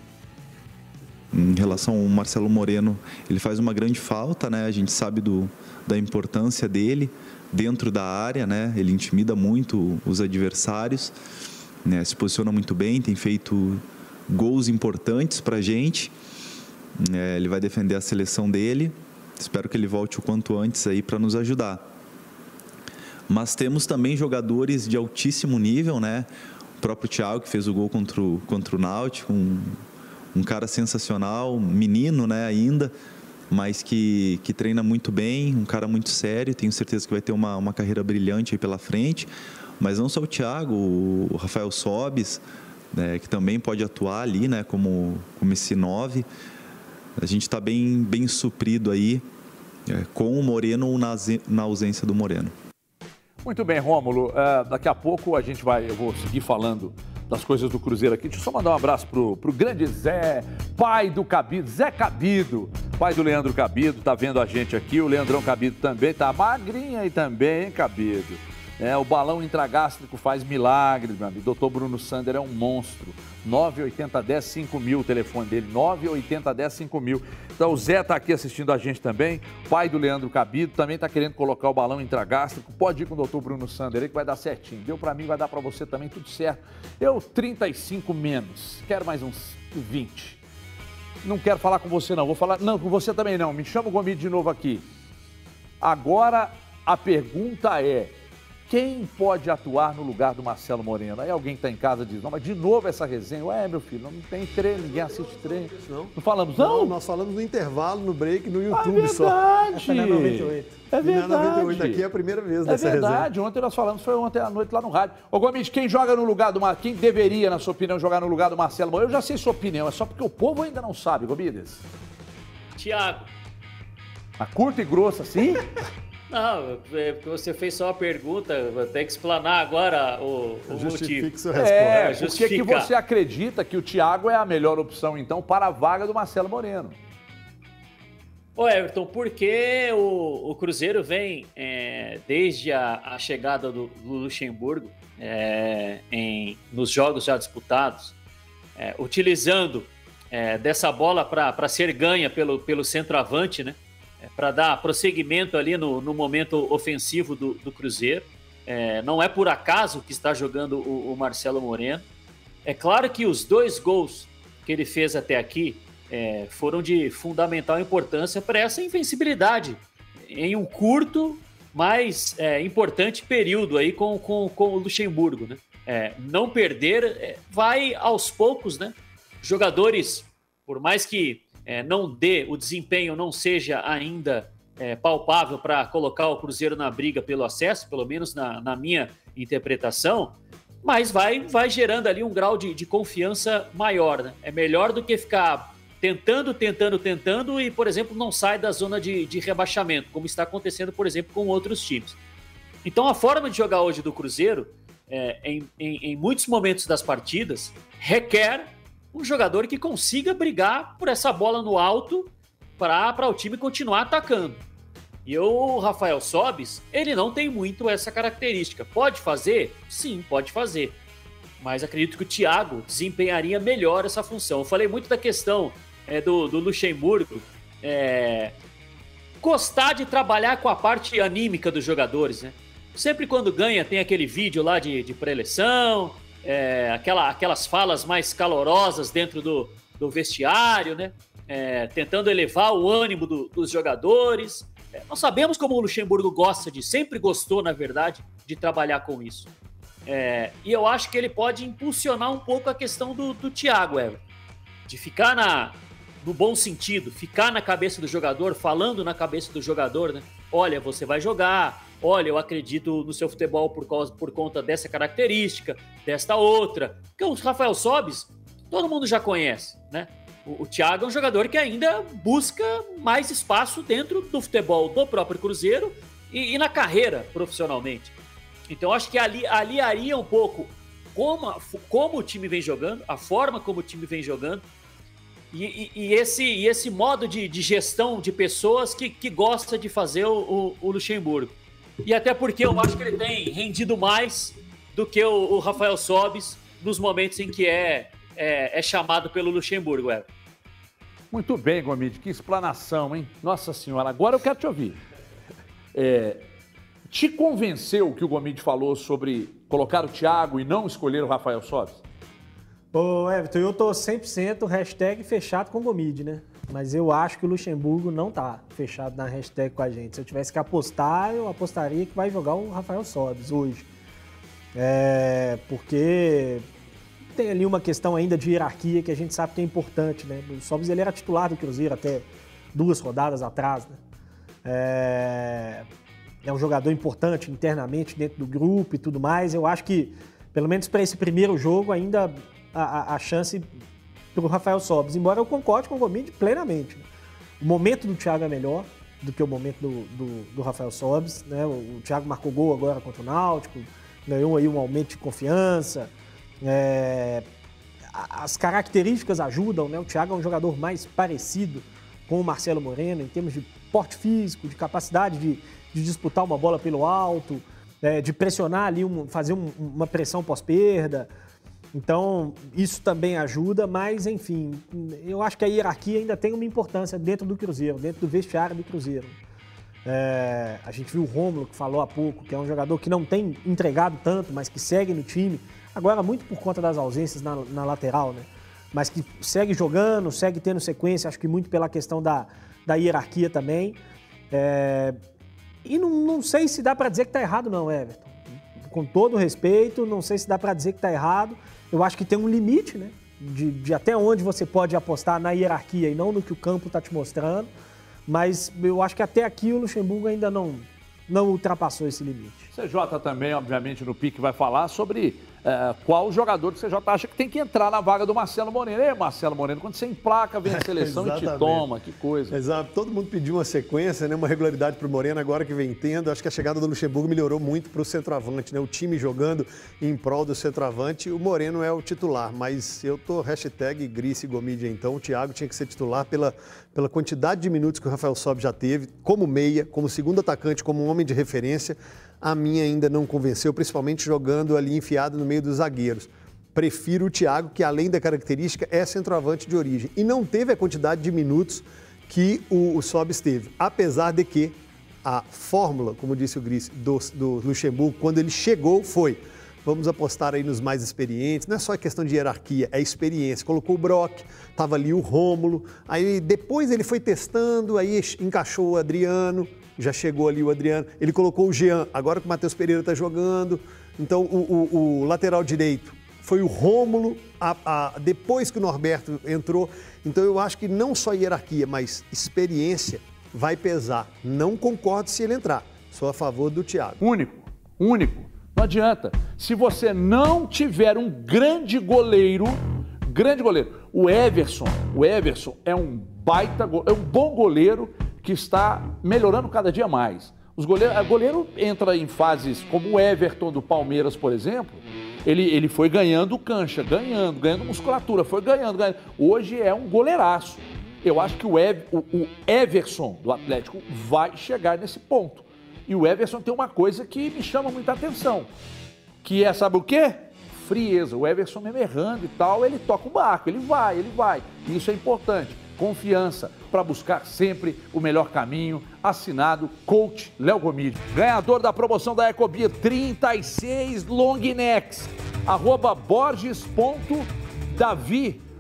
em relação ao Marcelo Moreno, ele faz uma grande falta, né? A gente sabe do, da importância dele dentro da área, né? Ele intimida muito os adversários, né? Se posiciona muito bem, tem feito gols importantes para a gente. É, ele vai defender a seleção dele. Espero que ele volte o quanto antes aí para nos ajudar. Mas temos também jogadores de altíssimo nível, né? O próprio Thiago, que fez o gol contra o, contra o Náutico, um, um cara sensacional, menino né, ainda, mas que, que treina muito bem, um cara muito sério, tenho certeza que vai ter uma, uma carreira brilhante aí pela frente. Mas não só o Thiago, o Rafael Sobis, né, que também pode atuar ali né, como, como esse nove. A gente está bem, bem suprido aí é, com o Moreno ou na, na ausência do Moreno. Muito bem, Rômulo. Uh, daqui a pouco a gente vai, eu vou seguir falando das coisas do Cruzeiro aqui. Deixa eu só mandar um abraço pro, pro grande Zé, pai do Cabido, Zé Cabido, pai do Leandro Cabido, tá vendo a gente aqui. O Leandrão Cabido também tá magrinha aí também, hein, Cabido? É, o balão intragástrico faz milagres, meu amigo. Doutor Bruno Sander é um monstro. 980 10 5 mil o telefone dele. 980 10 5 mil. Então o Zé está aqui assistindo a gente também. Pai do Leandro Cabido também está querendo colocar o balão intragástrico. Pode ir com o doutor Bruno Sander aí que vai dar certinho. Deu para mim, vai dar para você também, tudo certo. Eu 35 menos. Quero mais uns 20. Não quero falar com você não. Vou falar, não, com você também não. Me chama o Gomide de novo aqui. Agora a pergunta é: quem pode atuar no lugar do Marcelo Moreno? Aí alguém que está em casa diz, não, mas de novo essa resenha. Ué, meu filho, não tem treino, ninguém assiste treino. Não, não falamos, não? não? Nós falamos no intervalo, no break, no YouTube é só. verdade. É 98. É verdade. Na 98 aqui é a primeira vez É dessa verdade. resenha. Ontem nós falamos, foi ontem à noite lá no rádio. Ô, Gomes, quem joga no lugar do Mar... Quem deveria, na sua opinião, jogar no lugar do Marcelo Moreno? Eu já sei sua opinião, é só porque o povo ainda não sabe, Gomides. Tiago. A curta e grossa assim? Não, é porque você fez só uma pergunta, vou ter que explanar agora o, o motivo. Sua É, resposta. por que que você acredita que o Thiago é a melhor opção, então, para a vaga do Marcelo Moreno? Ô Everton, porque o, o Cruzeiro vem, é, desde a, a chegada do, do Luxemburgo, é, em, nos jogos já disputados, é, utilizando é, dessa bola para ser ganha pelo, pelo centroavante, né? Para dar prosseguimento ali no, no momento ofensivo do, do Cruzeiro. É, não é por acaso que está jogando o, o Marcelo Moreno. É claro que os dois gols que ele fez até aqui é, foram de fundamental importância para essa invencibilidade em um curto, mas é, importante período aí com, com, com o Luxemburgo. Né? É, não perder é, vai aos poucos, né? Jogadores, por mais que é, não dê, o desempenho não seja ainda é, palpável para colocar o Cruzeiro na briga pelo acesso, pelo menos na, na minha interpretação, mas vai, vai gerando ali um grau de, de confiança maior. Né? É melhor do que ficar tentando, tentando, tentando e, por exemplo, não sai da zona de, de rebaixamento, como está acontecendo, por exemplo, com outros times. Então, a forma de jogar hoje do Cruzeiro, é, em, em, em muitos momentos das partidas, requer um jogador que consiga brigar por essa bola no alto para o time continuar atacando. E o Rafael Sobis, ele não tem muito essa característica. Pode fazer? Sim, pode fazer. Mas acredito que o Thiago desempenharia melhor essa função. Eu falei muito da questão é, do, do Luxemburgo é, gostar de trabalhar com a parte anímica dos jogadores, né? Sempre quando ganha tem aquele vídeo lá de, de preleção, é, aquela, aquelas falas mais calorosas dentro do, do vestiário, né? É, tentando elevar o ânimo do- dos jogadores. É, nós sabemos como o Luxemburgo gosta de, sempre gostou, na verdade, de trabalhar com isso. É, e eu acho que ele pode impulsionar um pouco a questão do, do Thiago, Everton. De ficar na, no bom sentido, ficar na cabeça do jogador, falando na cabeça do jogador, né? Olha, você vai jogar. Olha, eu acredito no seu futebol por, causa, por conta dessa característica, desta outra. Porque o Rafael Sobis, todo mundo já conhece, né? O, o Thiago é um jogador que ainda busca mais espaço dentro do futebol do próprio Cruzeiro e, e na carreira profissionalmente. Então acho que ali aliaria um pouco como, como o time vem jogando, a forma como o time vem jogando e, e- e esse, e esse modo de, de gestão de pessoas que, que gosta de fazer o, o- o Luxemburgo. E até porque eu acho que ele tem rendido mais do que o, o Rafael Sobis nos momentos em que é, é, é chamado pelo Luxemburgo. É. Muito bem, Gomide, que explanação, hein? Nossa Senhora, agora eu quero te ouvir. É, te convenceu o que o Gomide falou sobre colocar o Thiago e não escolher o Rafael Sobis? Ô, Everton, eu tô 100% hashtag fechado com Gomide, né? Mas eu acho que o Luxemburgo não tá fechado na hashtag com a gente. Se eu tivesse que apostar, eu apostaria que vai jogar o Rafael Sobes hoje. É, porque tem ali uma questão ainda de hierarquia que a gente sabe que é importante, né? O Sobes ele era titular do Cruzeiro até duas rodadas atrás, né? É, é um jogador importante internamente dentro do grupo e tudo mais. Eu acho que, pelo menos para esse primeiro jogo, ainda a, a, a chance para o Rafael Sobis, embora eu concorde com o Gomide plenamente. O momento do Thiago é melhor do que o momento do, do, do Rafael Sobis. Né? O, o, Thiago marcou gol agora contra o Náutico, ganhou aí um aumento de confiança. É, as características ajudam, né? O Thiago é um jogador mais parecido com o Marcelo Moreno em termos de porte físico, de capacidade de, de disputar uma bola pelo alto, é, de pressionar ali, um, fazer um, uma pressão pós-perda. Então, isso também ajuda, mas, enfim, eu acho que a hierarquia ainda tem uma importância dentro do Cruzeiro, dentro do vestiário do Cruzeiro. É, a gente viu o Rômulo, que falou há pouco, que é um jogador que não tem entregado tanto, mas que segue no time. Agora, muito por conta das ausências na, na lateral, né? Mas que segue jogando, segue tendo sequência, acho que muito pela questão da, da hierarquia também. É, e não, não sei se dá para dizer que está errado, não, Everton. Com todo respeito, não sei se dá para dizer que está errado. Eu acho que tem um limite, né? De, de, até onde você pode apostar na hierarquia e não no que o campo está te mostrando. Mas eu acho que até aqui o Luxemburgo ainda não, não ultrapassou esse limite. CJ também, obviamente, no pique vai falar sobre é, qual jogador que você já acha que tem que entrar na vaga do Marcelo Moreno. E Marcelo Moreno, quando você emplaca, vem a seleção e te toma, que coisa. Exato, todo mundo pediu uma sequência, né? uma regularidade para o Moreno, agora que vem tendo. Acho que a chegada do Luxemburgo melhorou muito para o centroavante, né? o time jogando em prol do centroavante. O Moreno é o titular, mas eu tô hashtag Grice Gomídia, então o Thiago tinha que ser titular pela, pela quantidade de minutos que o Rafael Sobe já teve, como meia, como segundo atacante, como um homem de referência a minha ainda não convenceu, principalmente jogando ali enfiado no meio dos zagueiros. Prefiro o Thiago, que além da característica é centroavante de origem e não teve a quantidade de minutos que o, o Sobis teve, apesar de que a fórmula, como disse o Gris, do, do Luxemburgo, quando ele chegou, foi vamos apostar aí nos mais experientes. Não é só questão de hierarquia, é experiência. Colocou o Brock, estava ali o Rômulo, aí depois ele foi testando, aí encaixou o Adriano, já chegou ali o Adriano. Ele colocou o Jean, agora que o Matheus Pereira está jogando. Então, o, o, o, lateral direito foi o Rômulo, a, a, depois que o Norberto entrou. Então, eu acho que não só hierarquia, mas experiência vai pesar. Não concordo se ele entrar. Sou a favor do Thiago. Único, único. Não adianta. Se você não tiver um grande goleiro, grande goleiro, o Everson, o Everson é um baita, é um bom goleiro que está melhorando cada dia mais. Os goleiros, o goleiro entra em fases como o Everton do Palmeiras, por exemplo. Ele, ele foi ganhando cancha, ganhando, ganhando musculatura, foi ganhando, ganhando. Hoje é um goleiraço. Eu acho que o, Ev, o, o Everson do Atlético vai chegar nesse ponto. E o Everson tem uma coisa que me chama muita atenção, que é, sabe o quê? Frieza. O Everson mesmo errando e tal, ele toca o barco, ele vai, ele vai. Isso é importante confiança para buscar sempre o melhor caminho. Assinado Coach Léo Gomide. Ganhador da promoção da Ecobia 36 Longnecks. Arroba Borges.davi.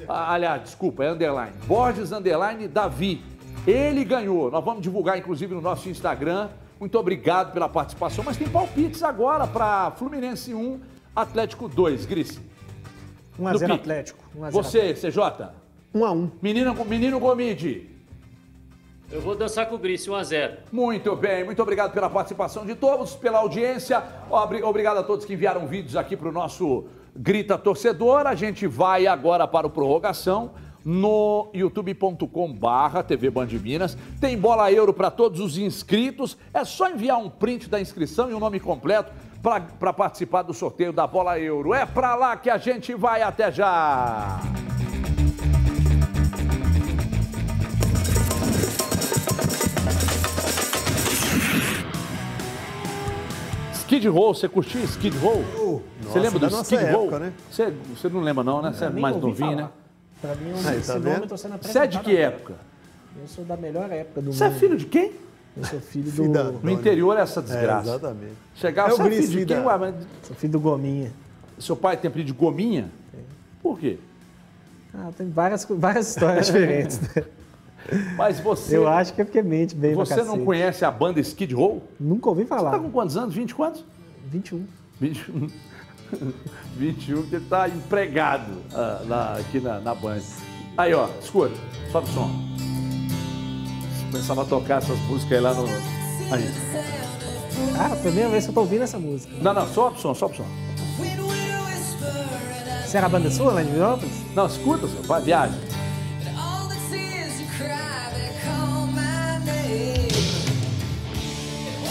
Ah, aliás, desculpa, é underline. Borges underline Davi. Ele ganhou. Nós vamos divulgar, inclusive, no nosso Instagram. Muito obrigado pela participação. Mas tem palpites agora para Fluminense 1, Atlético 2. Gris. 1x0 Atlético. 1 a 0 Você, CJ. 1 a 1 Menino, menino Gomide. Eu vou dançar com o Gris, 1 a 0 Muito bem, muito obrigado pela participação de todos, pela audiência. Obrigado a todos que enviaram vídeos aqui para o nosso Grita Torcedor. A gente vai agora para o Prorrogação no youtube.com barra TV Band Minas. Tem bola euro para todos os inscritos. É só enviar um print da inscrição e o um nome completo para participar do sorteio da bola euro. É para lá que a gente vai até já! Skid Row, você curtiu Skid Row? Oh, você lembra do Skid época, Row? Né? Você, você não lembra não, né? Você é mais novinho, né? Pra mim, Aí, esse tá nome eu tô sendo Você é de que época? Eu sou da melhor época do Você é filho de quem? Eu sou filho do... Da, no interior é essa desgraça. É, exatamente. Chegava, é você é filho de quem? Ué, mas... Sou filho do Gominha. Seu pai tem apelido de Gominha? É. Por quê? Ah, tem várias, várias histórias diferentes. Mas você. Eu acho que é porque mente bem Você não conhece a banda Skid Row? Nunca ouvi Você falar. tá com quantos anos? 20 quantos? 21. 21. 21, que tá empregado ah, lá, aqui na, na Band. Aí, ó, escuta, sobe o som. Começava a tocar essas músicas aí lá no. Aí. Ah, primeira vez que eu tô ouvindo essa música. Não, não, sobe o som, sobe o som. Você era a banda sua lá em Divinópolis? Não, escuta, só, vai, viagem.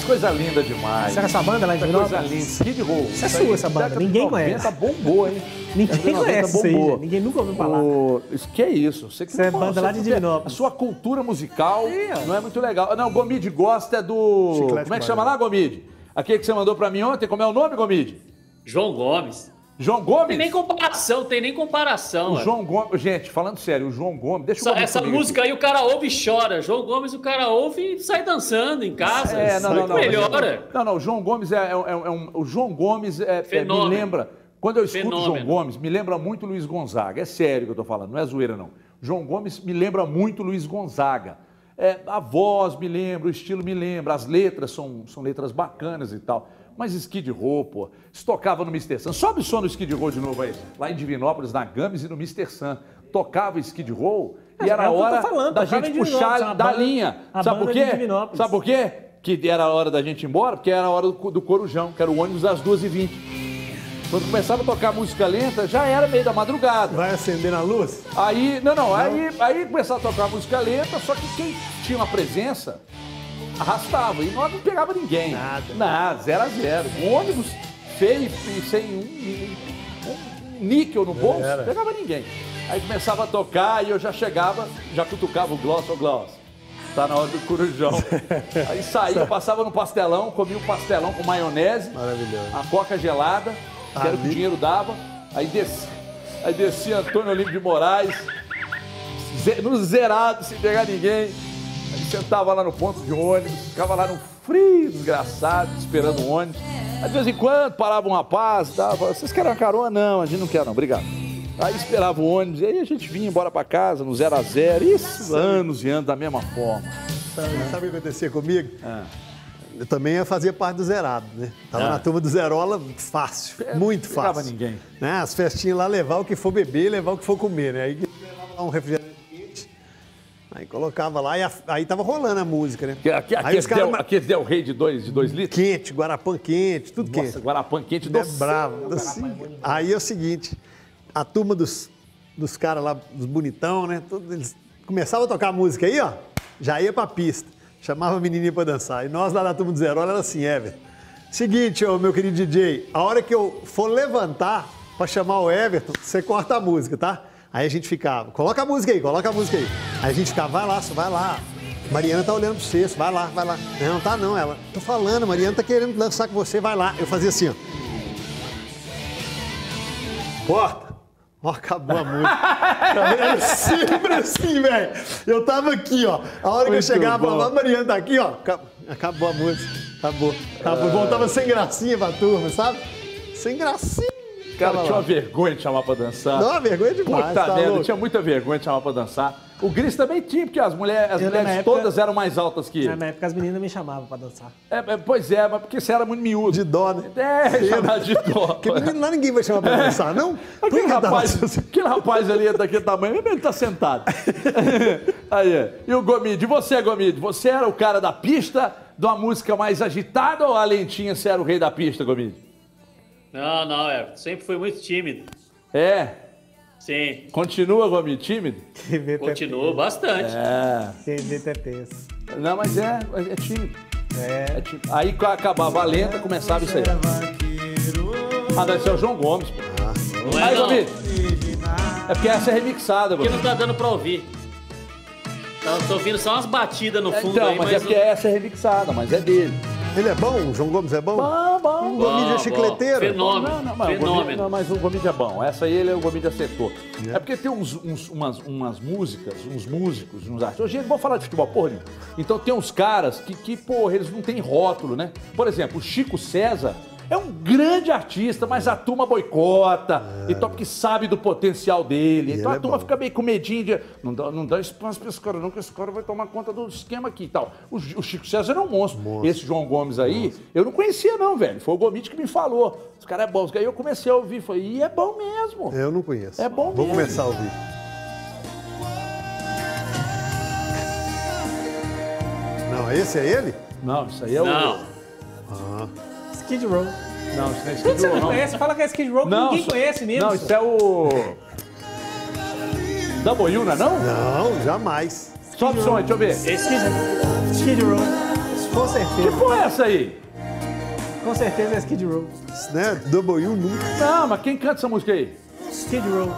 Coisa linda demais. Era sua banda lá em Essa coisa Divinópolis? linda. Skid Row. Isso é sua, essa banda. de Ninguém 90 conhece. bombou, hein? Ninguém Década de 90 conhece isso aí, bombou. Ninguém nunca ouviu falar. O... Isso que é isso? Você, que Você é não- banda lá de Divinópolis. A sua cultura musical não é muito legal. Não, o Gomide gosta é do... Chiclete Como é que chama lá, Gomide? Aquele que você mandou pra mim ontem, como é o nome, Gomide? João Gomes. João Gomes? Tem nem comparação, tem nem comparação. O ué. João Gomes... Gente, falando sério, o João Gomes... Deixa Essa, eu essa música aí o cara ouve e chora. João Gomes o cara ouve e sai dançando em casa. É, não, não, não. Melhora. Não, não, o João Gomes é, é- é um. O João Gomes é, é- me lembra. Quando eu escuto o João. Gomes, me lembra muito Luiz Gonzaga. É sério que eu tô falando, não é zoeira, não. João Gomes me lembra muito Luiz Gonzaga. É, a voz me lembra, o estilo me lembra, as letras são, são letras bacanas e tal. Mas Skid Row, pô, se tocava no Mr. Sun. Sobe o som do Skid Row de novo aí. Lá em Divinópolis, na Games e no Mr. Sun. Tocava Skid Row e É, era é a tô hora falando, da gente puxar a da banda- linha. Sabe por quê? Sabe por quê? Que era a hora da gente ir embora? Porque era a hora do, do Corujão, que era o ônibus às 2h20. Quando começava a tocar música lenta, já era meio da madrugada. Vai acender na luz? Aí, não, não, aí, aí começava a tocar música lenta, só que quem tinha uma presença arrastava. E nós não pegava ninguém. Nada. Nada, zero a zero. Um ônibus feio e sem um, um- um níquel no bolso, Era. não pegava ninguém. Aí começava a tocar e eu já chegava, já cutucava o gloss, ô gloss. Tá na hora do corujão. Aí saía, passava no pastelão, comia o pastelão com maionese, Maravilhoso. a coca gelada, que era o que o Ali. dinheiro dava. Aí descia, aí descia Antônio Olímpio de Moraes, no zerado, sem pegar ninguém. Aí sentava lá no ponto de ônibus, ficava lá no frio, desgraçado, esperando o ônibus. Aí de vez em quando parava um rapaz, dava, vocês querem uma carona? Não, a gente não quer não, obrigado. Aí esperava o ônibus, e aí a gente vinha embora pra casa, no zero a zero, isso anos e anos da mesma forma. Sabe, sabe o que acontecia comigo? Ah. Eu também fazia parte do zerado, né? Tava Ah. na turma do Zerola fácil, muito pegava fácil. ninguém. Né? As festinhas lá, levar o que for beber, levar o que for comer, né? Aí levava lá um refrigerante aí colocava lá e a- aí tava rolando a música, né? Aqui, aqui, aí aqui, os caras... deu, aqui rei de dois, de dois litros. Quente, guarapã quente, tudo Nossa, quente. Guarapã quente É doce. bravo. Assim, aí é o seguinte, a turma dos, dos caras lá, dos bonitão, né? Todos eles começavam a tocar a música aí, ó, já ia pra pista. Chamava a menininha pra dançar. E nós lá da turma do Zerola era assim, Everton. Seguinte, ô, meu querido DJ, a hora que eu for levantar pra chamar o Everton, você corta a música, tá? Aí a gente ficava, coloca a música aí, coloca a música aí. Aí a gente ficava, vai lá, vai lá. Mariana tá olhando pro você, vai lá, vai lá. Não, tá não, ela. Tô falando, Mariana tá querendo dançar com você, vai lá. Eu fazia assim, ó. Corta. Ó, acabou a música. Era sempre assim, velho. Eu tava aqui, ó. A hora que eu Muito chegava, bom. a Mariana tá aqui, ó. Acab- Acabou a música. Acabou. Acabou. Voltava sem gracinha pra turma, sabe? Sem gracinha. Cara, Tava tinha uma lá. vergonha de chamar pra dançar. Não, vergonha demais, Puta tá merda, louco? tinha muita vergonha de chamar pra dançar. O Gris também tinha, porque as, mulher, as Eu, na mulheres época- todas eram mais altas que Na ele. minha época as meninas me chamavam pra dançar. É, é, pois é, mas porque você era muito miúdo. De dó, né? É, chamar de dó. Porque menino lá ninguém vai chamar pra dançar, não? Por que Aquele que rapaz, aquele rapaz ali é daquele tamanho, mesmo ele tá sentado. Aí, é. e o Gomide, e você, Gomide? Você era o cara da pista, de uma música mais agitada ou a lentinha você era o rei da pista, Gomide? Não, não, é. Sempre fui muito tímido. É, Sim. continua, Gomide, tímido? TV Continuo bastante. É, TV TTs. não, mas é, é tímido. É. É tímido. Aí acabava a lenta, começava isso aí. Ah, deve ser o João Gomes, pô. Não é Aí, não. Gomide. É porque essa é remixada, Porque Gomide. não tá dando pra ouvir. Tá, tô ouvindo só umas batidas no fundo Então, aí, mas mas é porque essa é remixada, mas é dele. Ele é bom? O João Gomes é bom? Bom, bom. É Bom, chicleteiro? Fenômeno. Não, não, Fenômeno. não, mas o Gomide é bom. Essa aí ele, o Gomide acertou. É porque tem uns, uns- umas, umas músicas, uns músicos, uns artistas. Hoje vou falar de futebol, porra. Então tem uns caras que, que, porra, eles não têm rótulo, né? Por exemplo, o Chico César É um grande artista, mas a turma boicota. E tal, porque sabe do potencial dele. E então a é turma bom. fica meio com medinho de. Não dá, não dá espaço pra esse cara, não, que esse cara vai tomar conta do esquema aqui e tal. O, o Chico César é um monstro. Esse João Gomes aí, eu não conhecia, não, velho. Foi o Gomite que me falou. Esse cara é bom. Aí eu comecei a ouvir. Falei, e é bom mesmo. Eu não conheço. É bom Vou mesmo. começar a ouvir. Não, esse é ele? Não, isso aí é Não. o. Skid Row. Não, isso não é Skid você Row, não não. conhece? Fala que é Skid Row, que Não, ninguém isso- conhece mesmo. Não, isso é o. W, não é não? Não, jamais. Sobe o som aí, deixa eu ver. Esse, Skid Row. Com Que certeza. porra é essa aí? Com certeza é Skid Row. Né? W nunca. Não, mas quem canta essa música aí? Skid Row.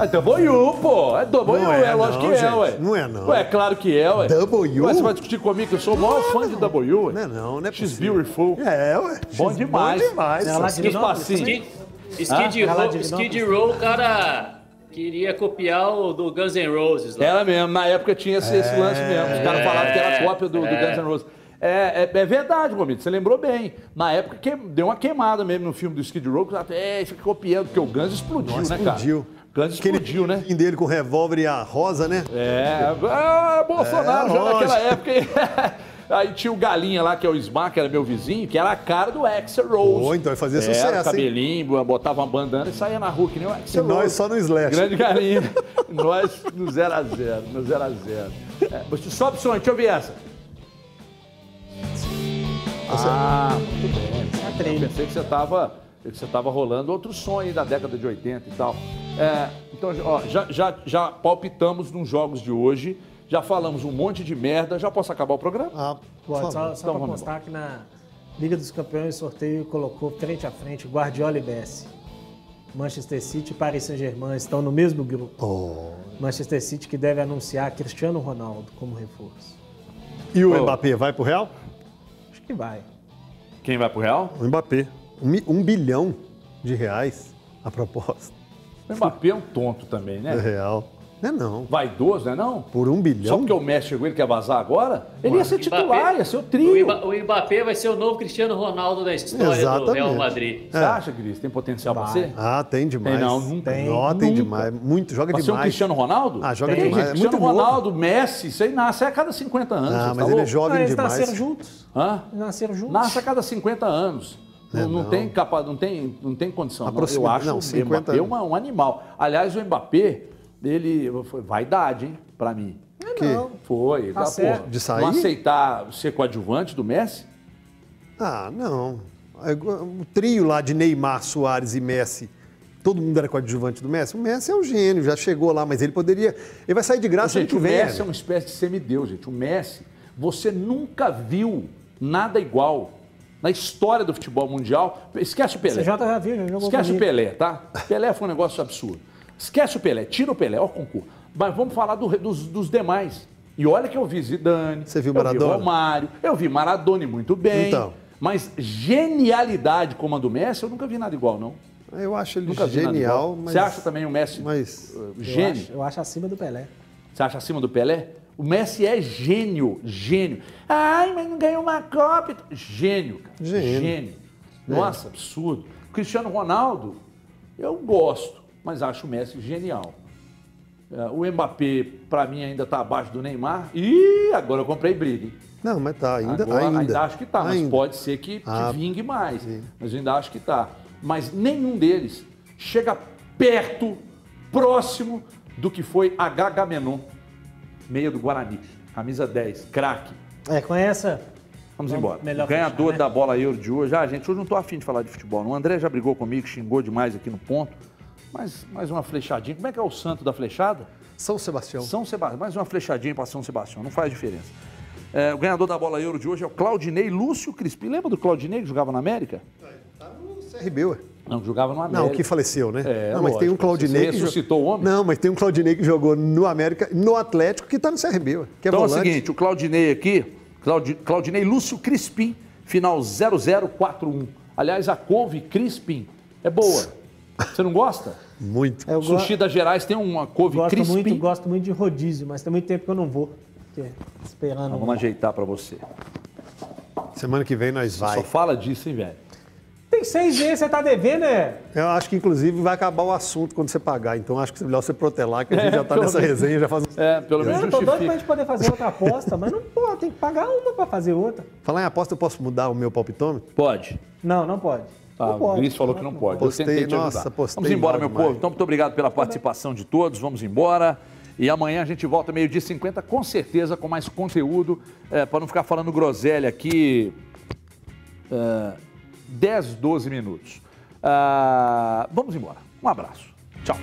É W, pô. É W, Não é, é, lógico não, que é, gente. ué. Não é, não. Ué, claro que é, ué. W? Ué, você vai discutir comigo que eu sou o maior fã de W, ué. Não é não, não é She's possível. beautiful. É, ué. Bom demais. Bom demais. Ela só. de Espacinho. Skid, Skid, Ah? Row, Ela de Skid Row, o cara queria copiar o do Guns N' Roses lá. Era mesmo, na época tinha esse, esse lance mesmo. Os caras falavam que era cópia do, do Guns N' Roses. É, é, é verdade, Gomito, você lembrou bem. Na época que deu uma queimada mesmo no filme do Skid Row, que até é, aqui copiando, porque o Guns explodiu, Nossa, né, cara? explodiu. Aquele explodiu, né? fim dele com o revólver e a rosa, né? É, ah, Bolsonaro É, já lógico. naquela época. Aí tinha o Galinha lá, que é o Smar, que era meu vizinho, que era a cara do Axel Rose. Pô, então vai fazer Era, sucesso, hein? cabelinho, botava uma bandana e saía na rua, que nem o E Axel nós Rose. só no Slash. Grande Galinha. nós no 0x0, no 0x0. É, mas sobe o som, deixa eu ver essa. Ah, muito bem. Eu treino. pensei que você estava que você tava rolando outro som aí da década de 80 e tal. É, então, ó, já, já, já palpitamos nos jogos de hoje, já falamos um monte de merda. Já posso acabar o programa? Ah, Pode, só só Então pra vamos constar que na Liga dos Campeões o sorteio colocou frente a frente Guardiola e Messi. Manchester City e Paris Saint-Germain estão no mesmo grupo. Oh. Manchester City que deve anunciar Cristiano Ronaldo como reforço. E o Pô. Mbappé vai pro Real? Acho que vai. Quem vai pro Real? O Mbappé. Um, um bilhão de reais a proposta O Mbappé é um tonto também, do né? Real. Não é não. Vaidoso, né não? Por um Só bilhão? porque o Messi chegou ele quer vazar agora? Ele ia ser titular, ia ser o trio. O Mbappé vai ser o novo Cristiano Ronaldo da história do Exatamente. Real Madrid. Você acha, Gris? Tem potencial pra ser? Ah, tem demais. Tem não, nunca. Tem. Não, tem Nunca. demais. Muito, joga Pra ser um demais. Cristiano Ronaldo? Ah, joga Tem, demais. gente, É Cristiano muito novo. Ronaldo, Messi, isso aí nasce a cada 50 anos. Ah, mas tá ele é louco? jovem Ah, eles demais. nasceram juntos. Hã? Eles nasceram juntos. Nasce a cada 50 anos. Não, não não. tem capa, não tem, não tem condição. não. Eu Aproxima- acho não, o 50 Mbappé anos. uma- um animal. Aliás, o Mbappé, ele foi vaidade, hein, pra mim. Que? Não. Foi. Tá porra, De sair? Não aceitar ser coadjuvante do Messi? Ah, não. É O trio lá de Neymar, Soares e Messi. Todo mundo era coadjuvante do Messi. O Messi é um gênio, já chegou lá, mas ele poderia. Ele vai sair de graça ano gente, que o vem. Messi é né? uma espécie de semideus, gente. O Messi, você nunca viu nada igual na história do futebol mundial. Esquece o Pelé. Você já viu, jogou Esquece o comigo. Pelé, tá? Pelé foi um negócio absurdo. Esquece o Pelé, tira o Pelé, ó o concurso. Mas vamos falar do- dos, dos demais. E olha que eu vi Zidane, Você viu eu Maradona? vi Romário, eu vi Maradona muito bem. Então. Mas genialidade como a do Messi, eu nunca vi nada igual, não. Eu acho ele Nunca genial, mas. Você acha também o Messi Mas. uh, Eu gênio? acho, eu acho acima do Pelé. Você acha acima do Pelé? O Messi é gênio, gênio. Ai, mas não ganhou uma Copa. Gênio, cara. Gênio. Gênio. Nossa, absurdo. Cristiano Ronaldo, eu gosto, mas acho o Messi genial. É, O Mbappé, pra mim, ainda tá abaixo do Neymar. E agora eu comprei briga, hein? Não, mas tá, ainda. Agora ainda. acho que tá, mas Ainda. pode ser que, que Ah, vingue mais. sim. Mas ainda acho que tá. Mas nenhum deles chega perto, próximo do que foi H Menon, meia do Guarani, camisa 10, craque. É, com essa. Vamos Vamos- embora. melhor Ganhador fechar, né? da bola Euro de hoje. Ah, gente, hoje não tô afim de falar de futebol. não. O André já brigou comigo, xingou demais aqui no ponto. Mas mais uma flechadinha. Como é que é o santo da flechada? São Sebastião. São Sebastião. Mais uma flechadinha para São Sebastião. Não faz diferença. É, o ganhador da bola Euro de hoje é o Claudinei Lúcio Crispim. Lembra do Claudinei que jogava na América? Tá no CRB, ué. Não, que jogava no América. Não, que faleceu, né? É, não, mas tem um lógico. Claudinei Você ressuscitou o homem? Não, mas tem um Claudinei que jogou no América, no Atlético, que tá no CRB, que é Então é o volante. seguinte, o Claudinei aqui, Claudi- Claudinei Lúcio Crispim, final 0041. Aliás, a couve Crispim é boa. Você não gosta? Muito. Eu go- Sushi das Gerais tem uma couve gosto Crispim. muito, gosto muito de rodízio, mas tem muito tempo que eu não vou. Porque esperando. Então, vamos ajeitar para você. Semana que vem nós vai. Só fala disso, hein, velho? Tem seis meses, você tá devendo, é? Eu acho que, inclusive, vai acabar o assunto quando você pagar. Então, acho que é melhor você protelar, que a gente É, já tá nessa menos. resenha, já faz um... É, pelo menos Eu tô doido pra gente poder fazer outra aposta, mas não pode, tem que pagar uma pra fazer outra. Falar em aposta, eu posso mudar o meu palpitômetro? Pode. Não, não pode. Ah, não pode. o Gris falou que não pode. Postei, eu tentei te nossa, ajudar. postei Vamos embora, meu demais. povo. Então, muito obrigado pela participação de todos. Vamos embora. E amanhã a gente volta meio-dia e 50, com certeza, com mais conteúdo, para não ficar falando groselha aqui. é, 10, 12 minutos. Ah, vamos embora. Um abraço. Tchau.